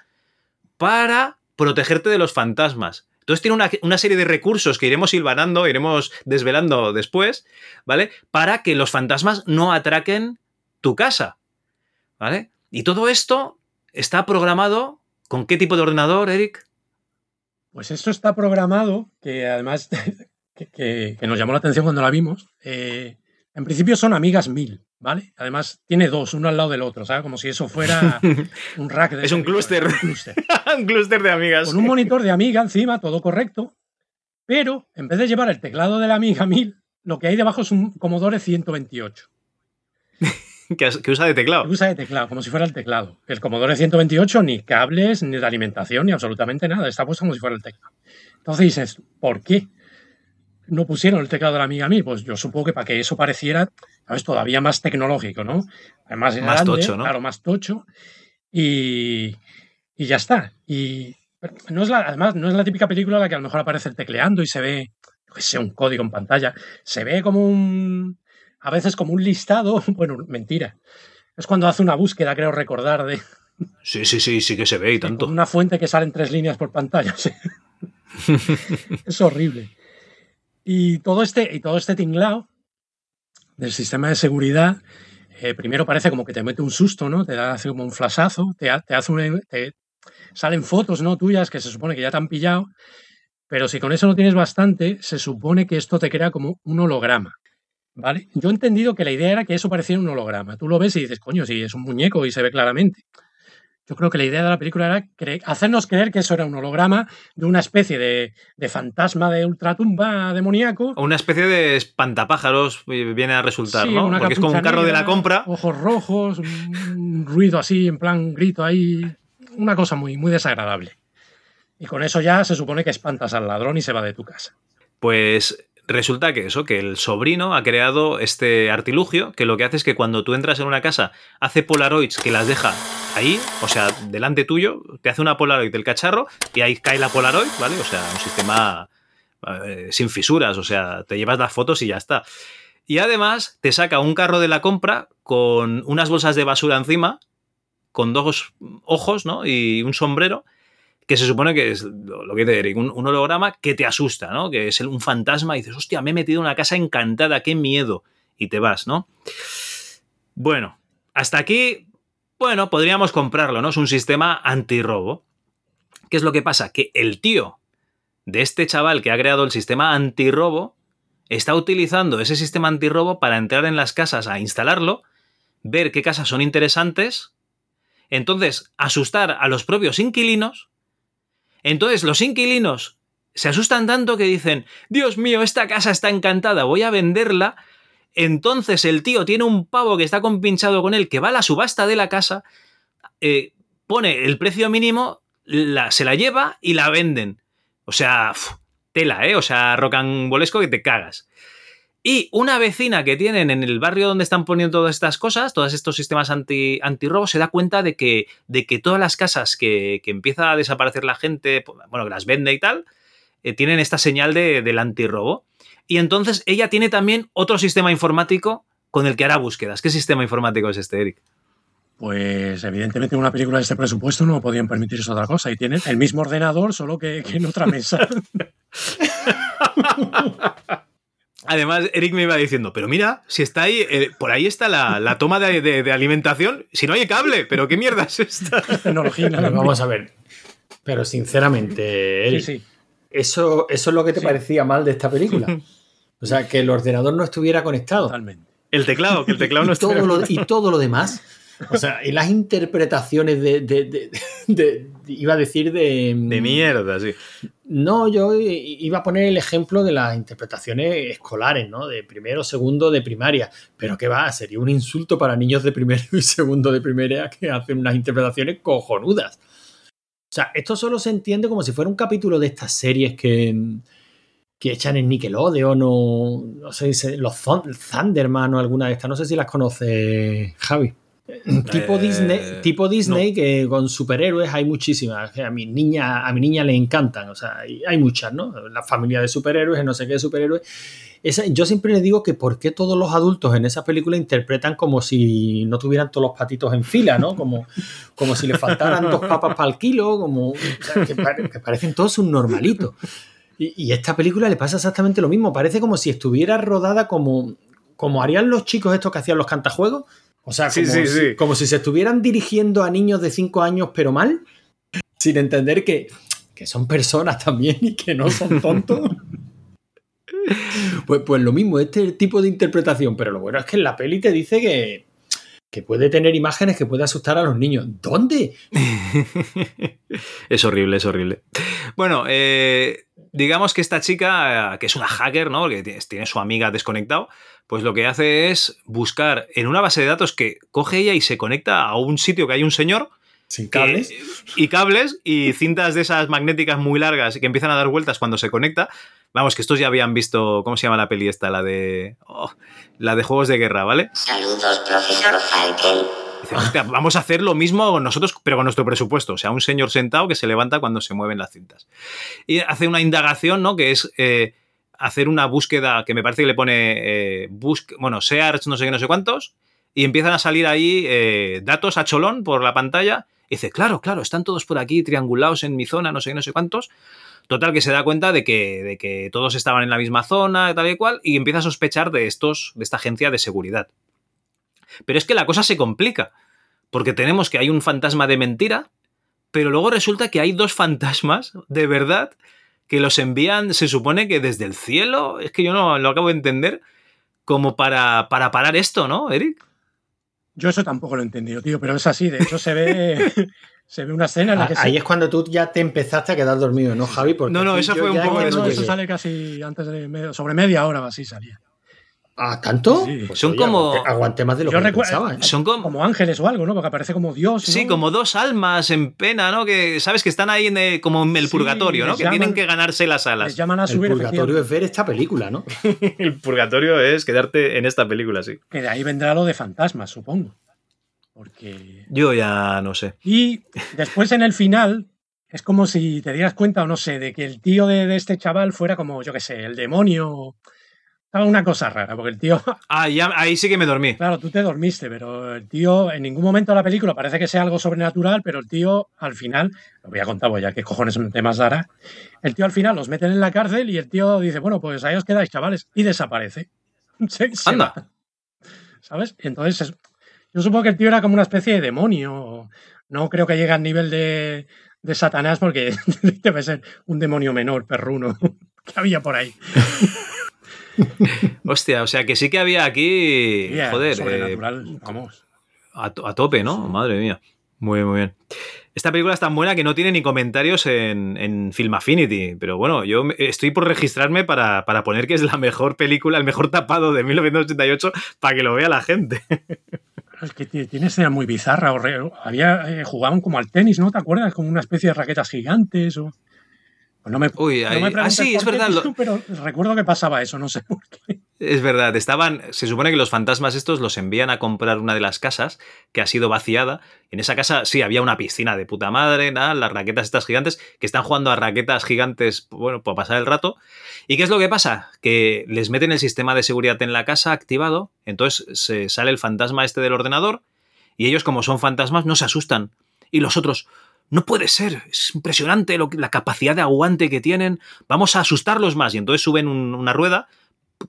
para protegerte de los fantasmas. Entonces tiene una, una, serie de recursos que iremos silvanando, iremos desvelando después, ¿vale? Para que los fantasmas no atraquen tu casa. ¿Vale? Y todo esto está programado con qué tipo de ordenador, Eric? Pues esto está programado, que además que, nos llamó la atención cuando la vimos. Eh, en principio son amigas mil, ¿vale? Además tiene dos, uno al lado del otro, ¿sabes? Como si eso fuera un rack de... es un clúster. un clúster de amigas. Con un monitor de amiga encima, todo correcto. Pero en vez de llevar el teclado de la amiga 1000, lo que hay debajo es un Commodore 128. que, usa de teclado. usa de teclado, como si fuera el teclado. El Commodore 128, ni cables, ni de alimentación, ni absolutamente nada. Está puesto como si fuera el teclado. Entonces dices, ¿por qué no pusieron el teclado de la amiga a mí? Pues yo supongo que para que eso pareciera, ¿sabes? Todavía más tecnológico, ¿no? Además, más tocho, ¿no? Claro, más tocho. Y, y ya está. Y no es la, además, no es la típica película en la que a lo mejor aparece el tecleando y se ve, que sea un código en pantalla. Se ve como un a veces como un listado, bueno, mentira. Es cuando hace una búsqueda, creo recordar, de... Sí, sí, sí, sí que se ve y tanto. Una fuente que sale en tres líneas por pantalla. es horrible. Y todo este, y todo este tinglao del sistema de seguridad, eh, primero parece como que te mete un susto, ¿no? Te da hace como un flashazo, te, hace un, salen fotos, ¿no? Tuyas que se supone que ya te han pillado, pero si con eso no tienes bastante, se supone que esto te crea como un holograma. ¿Vale? Yo he entendido que la idea era que eso pareciera un holograma. Tú lo ves y dices, coño, si es un muñeco y se ve claramente. Yo creo que la idea de la película era hacernos creer que eso era un holograma de una especie de, fantasma de ultratumba demoníaco. O una especie de espantapájaros viene a resultar, ¿no? Porque es como un carro de la compra. Ojos rojos, un ruido así, en plan grito ahí. Una cosa muy, muy desagradable. Y con eso ya se supone que espantas al ladrón y se va de tu casa. Pues resulta que eso, que el sobrino ha creado este artilugio que lo que hace es que cuando tú entras en una casa hace polaroids que las deja ahí, o sea, delante tuyo, te hace una polaroid del cacharro y ahí cae la polaroid, ¿vale? O sea, un sistema eh, sin fisuras, o sea, te llevas las fotos y ya está. Y además te saca un carro de la compra con unas bolsas de basura encima, con dos ojos, ¿no? Y un sombrero que se supone que es lo que te digo, un, holograma que te asusta, ¿no? Que es un fantasma y dices, hostia, me he metido en una casa encantada, qué miedo. Y te vas, ¿no? Bueno, hasta aquí, bueno, podríamos comprarlo, ¿no? Es un sistema antirrobo. ¿Qué es lo que pasa? Que el tío de este chaval que ha creado el sistema antirrobo está utilizando ese sistema antirrobo para entrar en las casas a instalarlo, ver qué casas son interesantes, entonces asustar a los propios inquilinos entonces los inquilinos se asustan tanto que dicen, Dios mío, esta casa está encantada, voy a venderla Entonces el tío tiene un pavo que está compinchado con él, que va a la subasta de la casa, eh, pone el precio mínimo, la- se la lleva y la venden. O sea, tela, ¿eh? O sea, rocambolesco que te cagas. Y una vecina que tienen en el barrio donde están poniendo todas estas cosas, todos estos sistemas anti, antirrobo, se da cuenta de que, de que todas las casas que, que empieza a desaparecer la gente, bueno, que las vende y tal, eh, tienen esta señal de- del antirrobo. Y entonces ella tiene también otro sistema informático con el que hará búsquedas. ¿Qué sistema informático es este, Eric? Pues evidentemente en una película de este presupuesto no podían permitirse otra cosa y tienen el mismo ordenador, solo que, que en otra mesa. Además, Eric me iba diciendo, pero mira, si está ahí, eh, por ahí está la, la toma de, de- de alimentación, si no hay cable, pero qué mierda es esta. Tecnología Pero vamos a ver. Pero sinceramente, Eric, Sí, sí. Eso, eso es lo que te parecía mal de esta película. O sea, que el ordenador no estuviera conectado. Totalmente. El teclado, que el teclado no y todo, estuviera- lo, y todo lo demás. O sea, y las interpretaciones de, de- de- de- iba a decir de... De mierda, sí. No, yo iba a poner el ejemplo de las interpretaciones escolares, ¿no? De primero, segundo, de primaria. Pero que va, sería un insulto para niños de primero y segundo de primaria que hacen unas interpretaciones cojonudas. O sea, esto solo se entiende como si fuera un capítulo de estas series que, que echan en Nickelodeon o no sé, los Thun- Thunderman o alguna de estas. No sé si las conoce Javi. Tipo Eh, Disney, tipo Disney que con superhéroes hay muchísimas. que A mi niña, a mi niña le encantan. O sea, hay muchas, ¿no? La familia de superhéroes, no sé qué de superhéroes. Esa- yo siempre le digo que por qué todos los adultos en esa película interpretan como si no tuvieran todos los patitos en fila, ¿no? Como, como si le faltaran dos papas para el kilo, como o sea, que, pare- que parecen todos un normalito. Y, y esta película le pasa exactamente lo mismo. Parece como si estuviera rodada como, como harían los chicos estos que hacían los cantajuegos. O sea, Sí, como, sí, si, como si se estuvieran dirigiendo a niños de 5 años, pero mal, sin entender que, que son personas también y que no son tontos. Pues, pues lo mismo, este tipo de interpretación, pero lo bueno es que en la peli te dice que, que puede tener imágenes que puede asustar a los niños. ¿Dónde? Es horrible, es horrible. Bueno, eh, digamos que esta chica, que es una hacker, ¿no? Que tiene, tiene su amiga desconectado, pues lo que hace es buscar en una base de datos que coge ella y se conecta a un sitio que hay un señor. Sin cables. que- y cables y cintas de esas magnéticas muy largas y que empiezan a dar vueltas cuando se conecta. Vamos, que estos ya habían visto, ¿cómo se llama la peli esta? La de. oh, la de juegos de guerra, ¿vale? Saludos, profesor Falken. Dice, "Hostia, vamos a hacer lo mismo nosotros, pero con nuestro presupuesto. O sea, un señor sentado que se levanta cuando se mueven las cintas. Y hace una indagación, ¿no? Que es eh, hacer una búsqueda que me parece que le pone, eh, bueno, search, no sé qué, no sé cuántos, y empiezan a salir ahí eh, datos a cholón por la pantalla. Y dice, claro, claro, están todos por aquí triangulados en mi zona, no sé qué, no sé cuántos. Total, que se da cuenta de que, de que todos estaban en la misma zona, tal y cual, y empieza a sospechar de estos, de esta agencia de seguridad. Pero es que la cosa se complica, porque tenemos que hay un fantasma de mentira, pero luego resulta que hay dos fantasmas de verdad que los envían, se supone que desde el cielo, es que yo no lo acabo de entender, como para, para parar esto, ¿no, Eric? Yo eso tampoco lo he entendido, tío, pero es así. De hecho, se ve, se ve una escena en la que Ah, Ahí se- es cuando tú ya te empezaste a quedar dormido, ¿no, Javi? Porque No, no, eso fue un poco no No, después. eso sale casi antes de medio- sobre media hora así salía. ¿Ah, tanto? Sí. Pues, Son oye, como- aguanté, aguanté más de lo Yo que yo recuerdo- pensaba. ¿eh? Son como, Como ángeles o algo, ¿no? Porque aparece como Dios. ¿no? sí, como dos almas en pena, ¿no? Que sabes que están ahí en el- como en el Sí, purgatorio, ¿no? Que llaman- tienen que ganarse las Les alas. llaman a El subir purgatorio efectivamente. es ver esta película, ¿no? el purgatorio es quedarte en esta película, sí. Que de ahí vendrá lo de fantasmas, supongo. Porque. Yo ya no sé. Y después en el final. Es como si te dieras cuenta, o no sé, de que el tío de, de este chaval fuera como, yo qué sé, el demonio. Estaba una cosa rara, porque el tío Ah, ya, ahí sí que me dormí. Claro, tú te dormiste, pero el tío en ningún momento de la película parece que sea algo sobrenatural, pero el tío al final, lo voy a contar, pues ya qué cojones temas dará, el tío al final los meten en la cárcel y el tío dice, bueno, pues ahí os quedáis, chavales, y desaparece. Se- Anda. ¿Sabes? Entonces, es- yo supongo que el tío era como una especie de demonio. No creo que llegue al nivel de, de Satanás porque debe ser un demonio menor, perruno, que había por ahí. Hostia, o sea que sí que había aquí. Yeah, joder. eh, sobrenatural, vamos. a, to- a tope, ¿no? Madre mía. Muy bien, muy bien. Esta película es tan buena que no tiene ni comentarios en, en Film Affinity. Pero bueno, yo estoy por registrarme para, para, poner que es la mejor película, el mejor tapado de 1988 para que lo vea la gente. Es que tiene escena muy bizarra. Había, eh, jugaban como al tenis, ¿no? ¿Te acuerdas? Como una especie de raquetas gigantes. O... Pues no me, Uy, no me ah, sí, es verdad. Tú, pero recuerdo que pasaba eso, no sé por qué. Es verdad, estaban. Se supone que los fantasmas estos los envían a comprar una de las casas que ha sido vaciada. En esa casa sí había una piscina de puta madre, nada, las raquetas estas gigantes, que están jugando a raquetas gigantes, bueno, para pasar el rato. ¿Y qué es lo que pasa? Que les meten el sistema de seguridad en la casa activado, entonces se sale el fantasma este del ordenador, y ellos, como son fantasmas, no se asustan. Y los otros, no puede ser, es impresionante lo, la capacidad de aguante que tienen, vamos a asustarlos más. Y entonces suben un, una rueda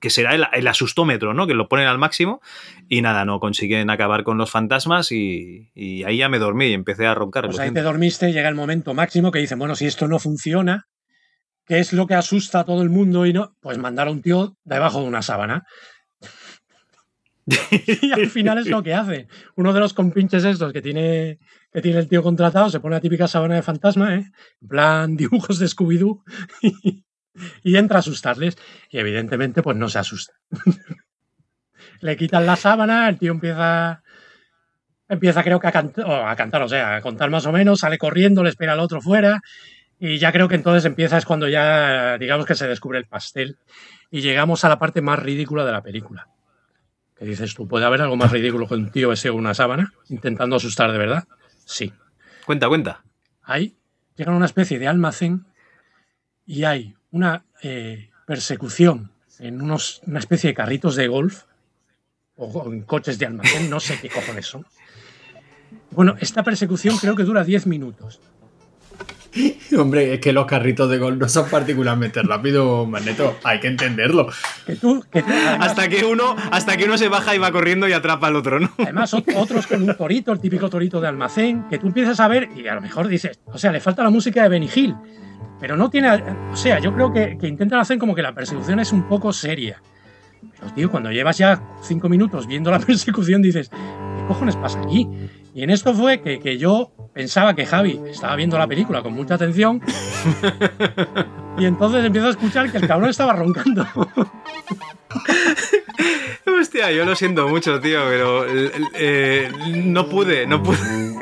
que será el, el, asustómetro, ¿no? Que lo ponen al máximo y nada, no consiguen acabar con los fantasmas y, y ahí ya me dormí y empecé a roncar. Pues ahí te dormiste, llega el momento máximo que dicen, bueno, si esto no funciona, ¿qué es lo que asusta a todo el mundo y no? Pues mandar a un tío debajo de una sábana. y al final es lo que hace. Uno de los compinches estos que tiene, que tiene el tío contratado se pone la típica sábana de fantasma, ¿eh? en plan dibujos de Scooby-Doo, y, entra a asustarles. Y evidentemente, pues no se asusta. Le quitan la sábana, el tío empieza, empieza creo que a, cant o a cantar, o sea, a contar más o menos, sale corriendo, le espera al otro fuera. Y ya creo que entonces empieza, es cuando ya, digamos que se descubre el pastel. Y llegamos a la parte más ridícula de la película ¿Qué dices tú? ¿Puede haber algo más ridículo que un tío ese una sábana intentando asustar de verdad? Sí. Cuenta, cuenta. Ahí llegan a una especie de almacén y hay una eh, persecución en unos, una especie de carritos de golf o en coches de almacén, no sé qué cojones son. Bueno, esta persecución creo que dura 10 minutos. Hombre, es que los carritos de gol no son particularmente rápidos, Magneto. Hay que entenderlo. Que tú, que tú, además, hasta, que uno, hasta que uno se baja y va corriendo y atrapa al otro, ¿no? Además, otros con un torito, el típico torito de almacén, que tú empiezas a ver y a lo mejor dices, o sea, le falta la música de Benny Hill. Pero no tiene. O sea, yo creo que, que intentan hacer como que la persecución es un poco seria. Pero, tío, cuando llevas ya cinco minutos viendo la persecución, dices, ¿qué cojones pasa aquí? Y en esto fue que, que, yo pensaba que Javi estaba viendo la película con mucha atención y entonces empiezo a escuchar que el cabrón estaba roncando. Hostia, yo lo siento mucho, tío, pero eh, no pude, no pude.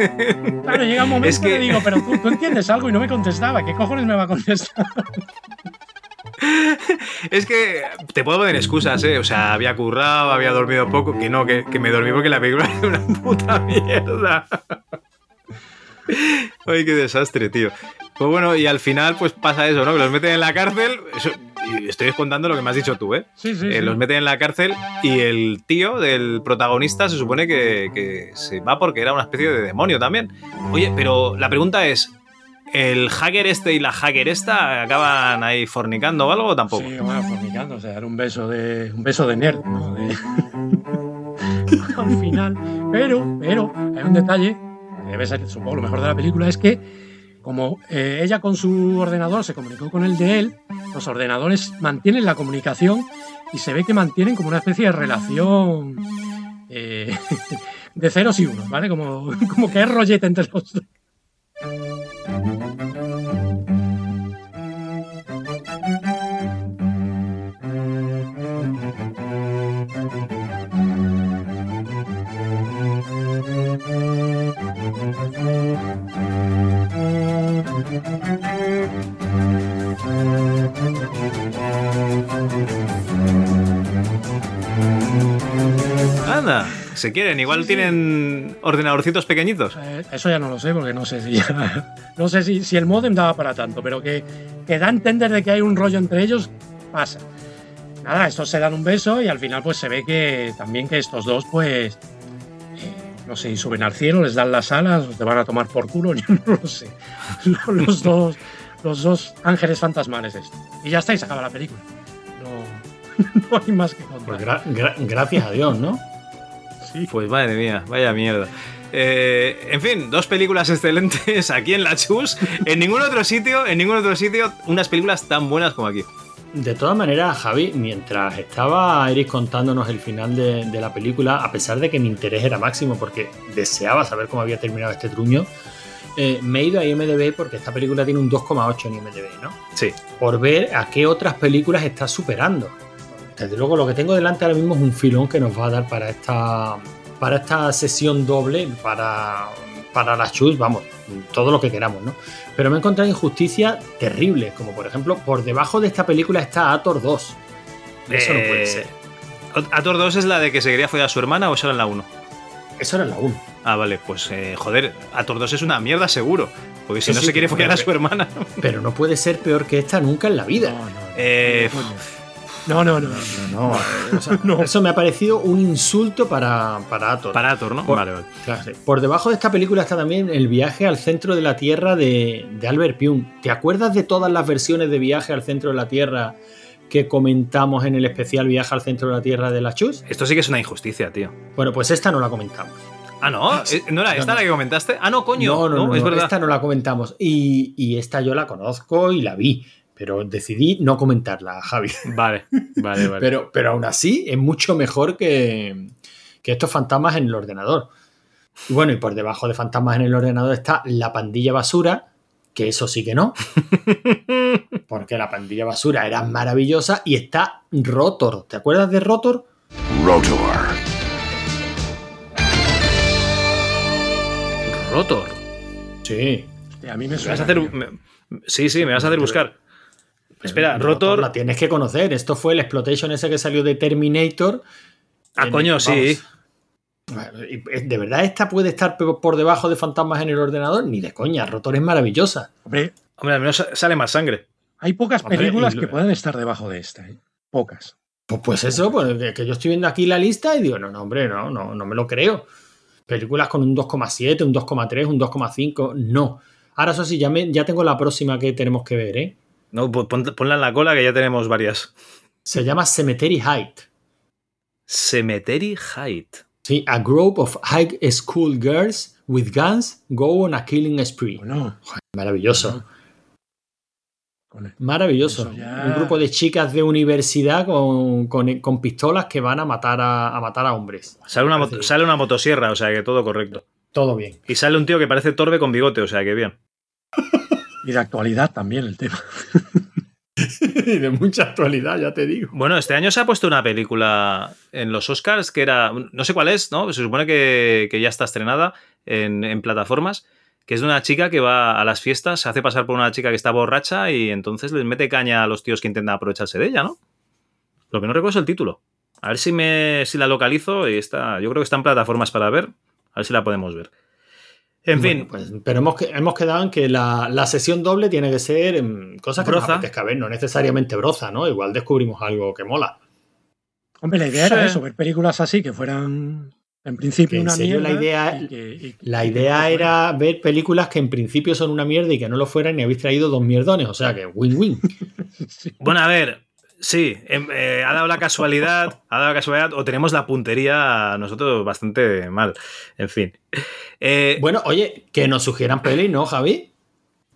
Claro, llega un momento es que... que digo, pero tú, tú entiendes algo y no me contestaba. ¿Qué cojones me va a contestar? Es que te puedo poner excusas, ¿eh? O sea, había currado, había dormido poco, que no, que, que me dormí porque la película es una puta mierda. Ay, qué desastre, tío. Pues bueno, y al final, pues pasa eso, ¿no? Que los meten en la cárcel. Eso, y estoy contando lo que me has dicho tú, ¿eh? Sí, sí, eh sí. Los meten en la cárcel y el tío del protagonista se supone que, que se va porque era una especie de demonio también. Oye, pero la pregunta es: ¿El hacker este y la hacker esta acaban ahí fornicando o algo tampoco? Sí, bueno, fornicando, o sea, era un beso de, un beso de nerd, ¿no? De... Al final. Pero, pero, hay un detalle, debe ser, supongo, lo mejor de la película, es que como eh, ella con su ordenador se comunicó con el de él, los ordenadores mantienen la comunicación y se ve que mantienen como una especie de relación eh, de ceros y unos, ¿vale? Como, como que es rollete entre los dos. Se quieren, igual sí, tienen sí. ordenadorcitos pequeñitos. Eh, eso ya no lo sé, porque no sé si ya, no sé si, si, el modem daba para tanto, pero que, que da a entender de que hay un rollo entre ellos, pasa. Nada, estos se dan un beso y al final pues se ve que también que estos dos pues eh, no sé, suben al cielo, les dan las alas, te van a tomar por culo, yo no lo sé. Los dos, los dos ángeles fantasmales estos. Y ya está, y se acaba la película. No, no hay más que contar. Pues gra gra gracias a Dios, ¿no? Sí. Pues madre mía, vaya mierda. Eh, en fin, dos películas excelentes aquí en la Chus. En ningún otro sitio, en ningún otro sitio, unas películas tan buenas como aquí. De todas maneras, Javi, mientras estaba Iris contándonos el final de, de, la película, a pesar de que mi interés era máximo porque deseaba saber cómo había terminado este truño, eh, me he ido a IMDB porque esta película tiene un 2,8 en IMDB, ¿no? Sí. Por ver a qué otras películas está superando. Desde luego, lo que tengo delante ahora mismo es un filón que nos va a dar para esta, para esta sesión doble, para, para la chus, vamos, todo lo que queramos, ¿no? Pero me he encontrado injusticias terribles, como por ejemplo, por debajo de esta película está Ator 2. Eso no puede Eh, ser. ¿Ator 2 es la de que se quería follar a su hermana o eso era en la 1? Eso era en la 1. Ah, vale, pues eh, joder, Ator 2 es una mierda seguro. Porque si Sí, no sí, se quiere follar a su hermana. Pero no puede ser peor que esta nunca en la vida. Eh, No, no, no. No, o sea, Eso me ha parecido un insulto para, para Ator. para Ator, ¿no? Por- Vale, vale. Claro, sí. Por debajo de esta película está también el viaje al centro de la Tierra de, de Albert Pyun. ¿Te acuerdas de todas las versiones de viaje al centro de la Tierra que comentamos en el especial viaje al centro de la Tierra de la Chus? Esto sí que es una injusticia, tío. Bueno, pues esta no la comentamos. Ah, no, Eh, ¿no era No, esta no. la que comentaste? Ah, no, coño. no, no, no, es no, verdad. esta no la comentamos. Y, y esta yo la conozco y la vi, pero decidí no comentarla, Javi. Vale, vale, vale. Pero, pero aún así es mucho mejor que, que estos fantasmas en el ordenador. Y bueno, y por debajo de fantasmas en el ordenador está la pandilla basura, que eso sí que no. Porque la pandilla basura era maravillosa. Y está Rotor. ¿Te acuerdas de Rotor? Rotor. Rotor. Sí. A mí me Me suena. vas a hacer. tío. me- sí, sí, me vas a hacer buscar. Espera, Rotor. La tienes que conocer. Esto fue el exploitation ese que salió de Terminator. Ah, coño, sí. eh, ¿De verdad esta puede estar por debajo de fantasmas en el ordenador? Ni de coña. Rotor es maravillosa. Hombre, Hombre, al menos sa- sale más sangre. hay pocas Hombre, películas y que puedan estar debajo de esta, ¿eh? Pocas. Pues, pues eso, pues que, que yo estoy viendo aquí la lista y digo, no, no, hombre, no, no, no me lo creo. Películas con un 2,7, un 2,3, un 2,5, no. Ahora eso sí, ya, me- ya tengo la próxima que tenemos que ver, ¿eh? No, pon- pon- ponla en la cola que ya tenemos varias. Se llama Cemetery Height. Cemetery Height. Sí, a group of high school girls with guns go on a killing spree. Bueno, Maravilloso. Maravilloso. Ya- Un grupo de chicas de universidad con, con- con pistolas que van a matar a, a matar a hombres. Sale una, sale una motosierra, o sea que todo correcto. Todo bien. Y sale un tío que parece torbe con bigote, o sea que bien. y de actualidad también el tema. y de mucha actualidad, ya te digo. Bueno, este año se ha puesto una película en los Oscars que era. No sé cuál es, ¿no? Se supone que, que ya está estrenada en, en plataformas. Que es de una chica que va a las fiestas, se hace pasar por una chica que está borracha y entonces les mete caña a los tíos que intentan aprovecharse de ella, ¿no? Lo que no recuerdo es el título. A ver si me si la localizo y está. Yo creo que está en plataformas para ver. A ver si la podemos ver. En fin, Bueno, pues, pero hemos, hemos quedado en que la, la sesión doble tiene que ser em, cosas que Broza. nos apetezca ver, no necesariamente broza, ¿no? Igual descubrimos algo que mola. Hombre, la idea era eso, ver películas así que fueran en principio Que en una serio mierda. la idea- y que- y- La idea era ver películas que en principio son una mierda y que no lo fueran y habéis traído dos mierdones, o sea que win-win. Bueno, a ver, sí, em, eh, ha dado la casualidad, ha dado la casualidad, o tenemos la puntería nosotros bastante mal. En fin. Eh, Bueno, oye, que nos sugieran pelis, ¿no, Javi?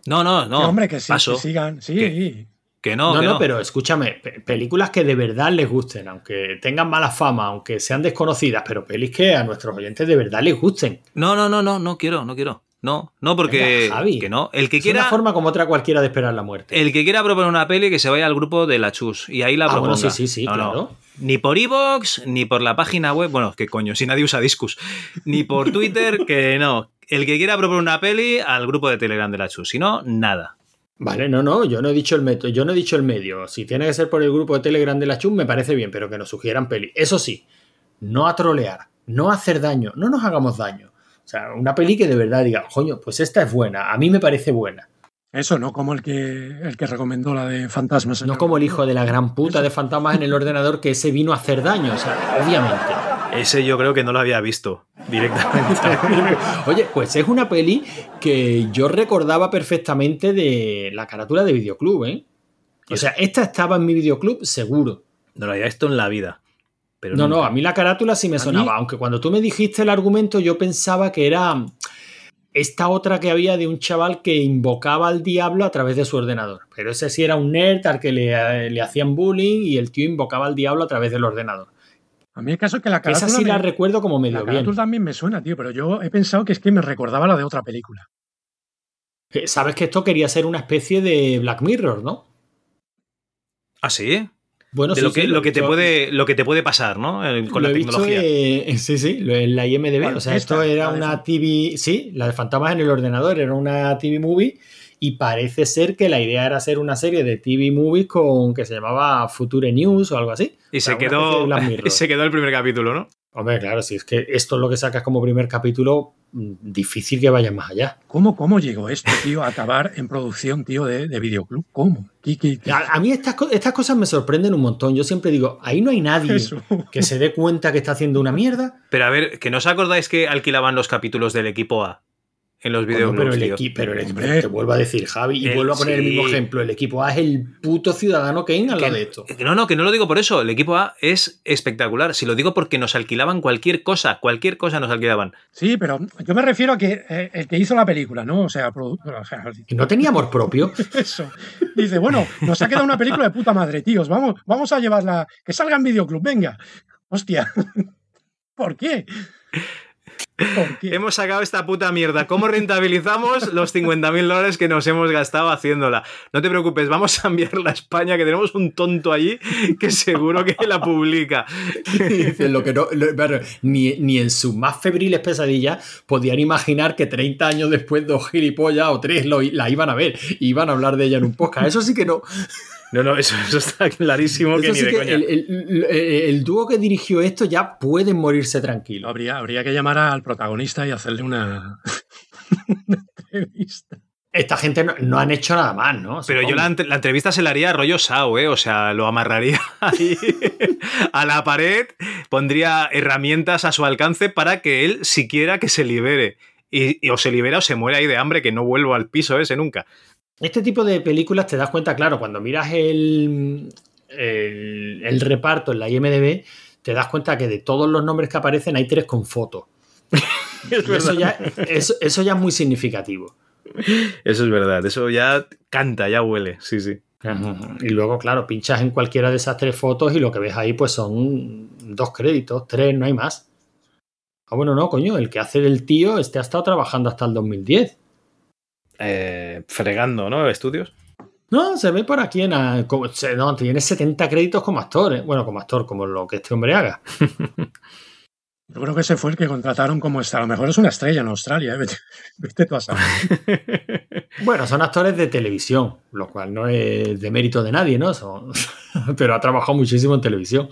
no, no, no. Que, hombre, que sí, paso. que sigan. Sí, ¿Qué? Que no, No, que no, no. pero escúchame, pe- películas que de verdad les gusten, aunque tengan mala fama, aunque sean desconocidas, pero pelis que a nuestros oyentes de verdad les gusten. No, no, no, no, no quiero, no quiero. No, no, porque. Venga, Javi. que no. El que Es quiera. una forma como otra cualquiera de esperar la muerte. El que quiera proponer una peli que se vaya al grupo de la Chus y ahí la Ah, proponga. bueno, sí, sí, sí, No, no. claro. Ni por iVoox, ni por la página web. Bueno, que coño, si nadie usa Discus. Ni por Twitter, que no. El que quiera proponer una peli al grupo de Telegram de la Chus. Si no, nada. Vale, no, no, yo no he dicho el método, yo no he dicho el medio. Si tiene que ser por el grupo de Telegram de la Chum, me parece bien, pero que nos sugieran peli. Eso sí, no a trolear, no a hacer daño, no nos hagamos daño. O sea, una peli que de verdad diga, coño, pues esta es buena, a mí me parece buena. Eso, no como el que, el que recomendó la de Fantasmas. No como el hijo de la gran puta de fantasmas en el ordenador que ese vino a hacer daño, o sea, obviamente. Ese yo creo que no lo había visto directamente. Oye, pues es una peli que yo recordaba perfectamente de la carátula de videoclub, ¿eh? O sea, esta estaba en mi videoclub seguro. No lo había visto en la vida. Pero no, no, a mí la carátula sí me ¿A sonaba, mí? aunque cuando tú me dijiste el argumento yo pensaba que era esta otra que había de un chaval que invocaba al diablo a través de su ordenador. Pero ese sí era un nerd al que le, le hacían bullying y el tío invocaba al diablo a través del ordenador. A mí el caso es que la Que esa carátula. sí me- la recuerdo como medio la bien. carátula también me suena, tío, pero yo he pensado que es que me recordaba la de otra película. Eh, Sabes que esto quería ser una especie de Black Mirror, ¿no? ¿Ah, sí? Bueno, de sí, lo, que, sí, lo, que te yo- puede, lo que te puede pasar, ¿no? El- Con Lo la he visto, tecnología. eh, sí, sí, lo- en la IMDB. O sea, Esta, esto era una TV. Sí, la de Fantasmas en el ordenador, era una TV movie. Y parece ser que la idea era hacer una serie de TV movies con que se llamaba Future News o algo así. Y O sea, se quedó, se quedó el primer capítulo, ¿no? Hombre, claro, si es que esto es lo que sacas como primer capítulo, mm, difícil que vayan más allá. ¿Cómo, ¿Cómo llegó esto, tío, a acabar en producción, tío, de, de videoclub? ¿Cómo? ¿Qué- qué- qué? A, a mí estas, estas cosas me sorprenden un montón. Yo siempre digo, ahí no hay nadie Eso. que se dé cuenta que está haciendo una mierda. Pero a ver, que no os acordáis que alquilaban los capítulos del equipo A en los videoclubs, pero el equipo, pero el equipo, te vuelvo a decir, Javi, y El- vuelvo a poner el mismo ejemplo. El equipo A es el puto ciudadano Kane al lado de esto. Que No, no, que no lo digo por eso. El equipo A es espectacular. Si lo digo porque nos alquilaban cualquier cosa, cualquier cosa nos alquilaban. Sí, pero yo me refiero a que eh, el que hizo la película, ¿no? O sea, produ- o sea, Y no tenía amor propio. eso. Dice, bueno, nos ha quedado una película de puta madre, tíos. Vamos, vamos a llevarla. Que salga en videoclub, venga. Hostia. ¿Por qué? Hemos sacado esta puta mierda. ¿Cómo rentabilizamos los 50.000 dólares que nos hemos gastado haciéndola? No te preocupes, vamos a enviarla a España, que tenemos un tonto allí que seguro que la publica. Lo que no, lo- ni, ni en sus más febriles pesadillas podían imaginar que 30 años después dos gilipollas o tres lo- la iban a ver y iban a hablar de ella en un podcast. Eso sí que no. No, no, eso, eso está clarísimo que Eso ni sí de que coña. el, el- el- el dúo que dirigió esto ya pueden morirse tranquilos. Habría, habría que llamar al protagonista y hacerle una, una entrevista. Esta gente no, no han hecho nada más, ¿no? Pero yo la, entrevista se la haría a rollo Sao, ¿eh? O sea, lo amarraría ahí a la pared, pondría herramientas a su alcance para que él siquiera que se libere. Y, y o se libera o se muere ahí de hambre, que no vuelvo al piso ese nunca. Este tipo de películas te das cuenta, claro, cuando miras el, el, el reparto en la IMDB, te das cuenta que de todos los nombres que aparecen hay tres con fotos. Eso, ya, eso, eso ya es muy significativo. Eso es verdad, eso ya canta, ya huele, sí, sí. Y luego, claro, pinchas en cualquiera de esas tres fotos y lo que ves ahí pues son dos créditos, tres, no hay más. Ah, bueno, no, coño, el que hace el tío, este ha estado trabajando hasta el 2010. Eh, fregando, ¿no? Estudios. No, se ve por aquí en... a- como- se- no, tiene 70 créditos como actor, ¿eh? bueno, como actor, como lo que este hombre haga. Yo creo que ese fue el que contrataron como esta. A lo mejor es una estrella en Australia. ¿eh? Vete, vete tú a saber. Bueno, son actores de televisión, lo cual no es de mérito de nadie, ¿no? Son- Pero ha trabajado muchísimo en televisión.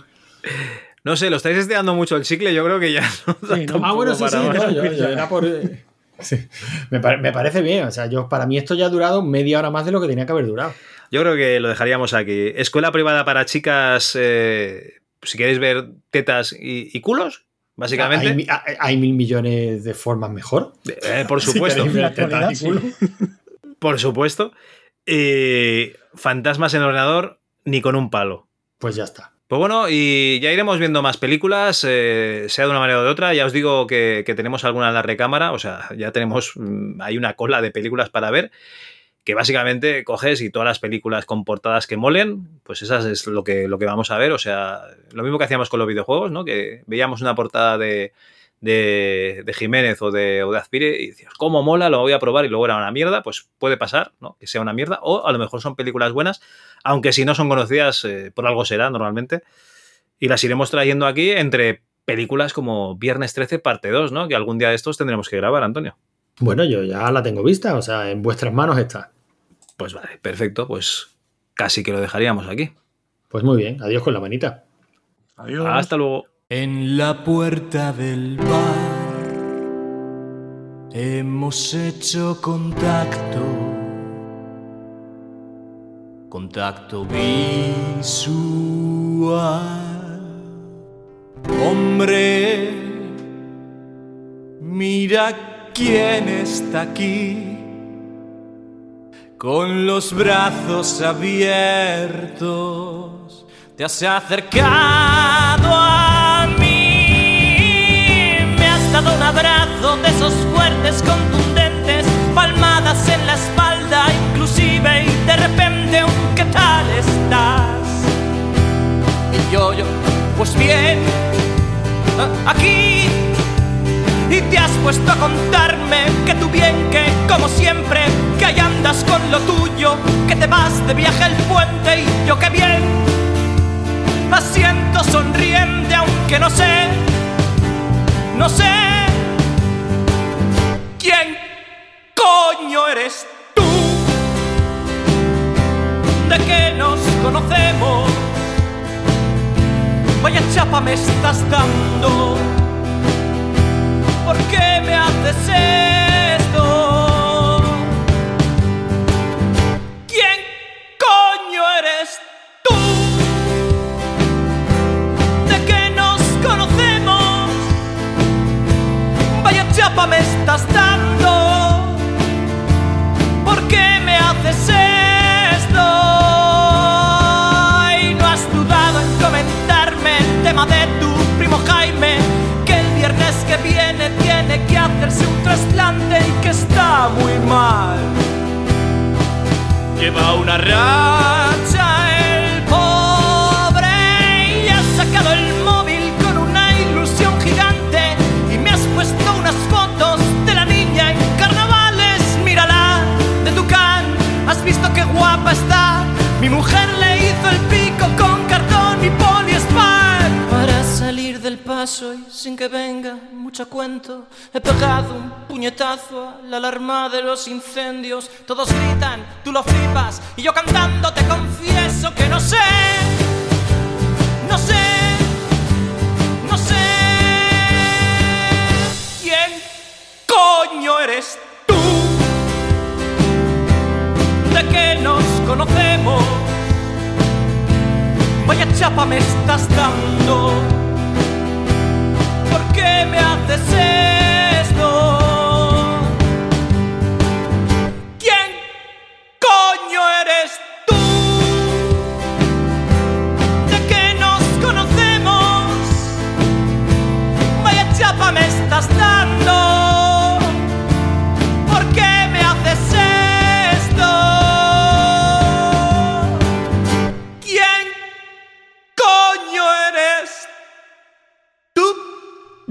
No sé, lo estáis estirando mucho el chicle, yo creo que ya no da Sí, ¿no? tampoco Ah, bueno, sí, sí, no, yo- yo era por... sí. Me, pare- me parece bien, o sea, yo para mí esto ya ha durado media hora más de lo que tenía que haber durado. Yo creo que lo dejaríamos aquí. Escuela privada para chicas, eh, si queréis ver tetas y, y culos, básicamente. Hay, mi- hay- hay mil millones de formas mejor. Eh, por supuesto. tetas y culo. Por supuesto. Eh, fantasmas en el ordenador, ni con un palo. Pues ya está. Pues bueno, y ya iremos viendo más películas, eh, sea de una manera o de otra. Ya os digo que, tenemos alguna en la recámara, o sea, ya tenemos, mm, hay una cola de películas para ver, que básicamente coges y todas las películas con portadas que molen, pues esas es lo que, lo que vamos a ver. O sea, lo mismo que hacíamos con los videojuegos, ¿no? Que veíamos una portada de, de, de Jiménez o de, o de Azpire y decías, ¿cómo mola? Lo voy a probar y luego era una mierda, pues puede pasar, ¿no? Que sea una mierda, o a lo mejor son películas buenas, aunque si no son conocidas, eh, por algo será normalmente. Y las iremos trayendo aquí entre películas como Viernes 13, parte 2, ¿no? Que algún día de estos tendremos que grabar, Antonio. Bueno, yo ya la tengo vista, o sea, en vuestras manos está. Pues vale, perfecto, pues casi que lo dejaríamos aquí. Pues muy bien, adiós con la manita. Adiós. Hasta luego. En la puerta del bar hemos hecho contacto, contacto visual. Hombre, mira quién está aquí, con los brazos abiertos, te has acercado a dado un abrazo de esos fuertes, contundentes, palmadas en la espalda, inclusive, y de repente un ¿qué tal estás? Y yo, yo, pues bien, a- aquí, y te has puesto a contarme que tu bien que, como siempre, que ahí andas con lo tuyo, que te vas de viaje al puente y yo que bien, asiento sonriente, aunque no sé, no sé quién coño eres tú, de que nos conocemos. Vaya chapa me estás dando. ¿Por qué me haces esto? Chapa me estás dando. ¿Por qué me haces esto? Y no has dudado en comentarme el tema de tu primo Jaime, que el viernes que viene tiene que hacerse un trasplante y que está muy mal. Lleva una racha Mi mujer le hizo el pico con cartón y poliespar para salir del paso y sin que venga mucho cuento. He pegado un puñetazo a la alarma de los incendios. Todos gritan, tú lo flipas y yo cantando te confieso que no sé. No sé. No sé. ¿Quién coño eres conocemos. Vaya chapa me estás dando. ¿Por qué me haces esto? ¿Quién coño eres tú? ¿De que nos conocemos? Vaya chapa me estás dando.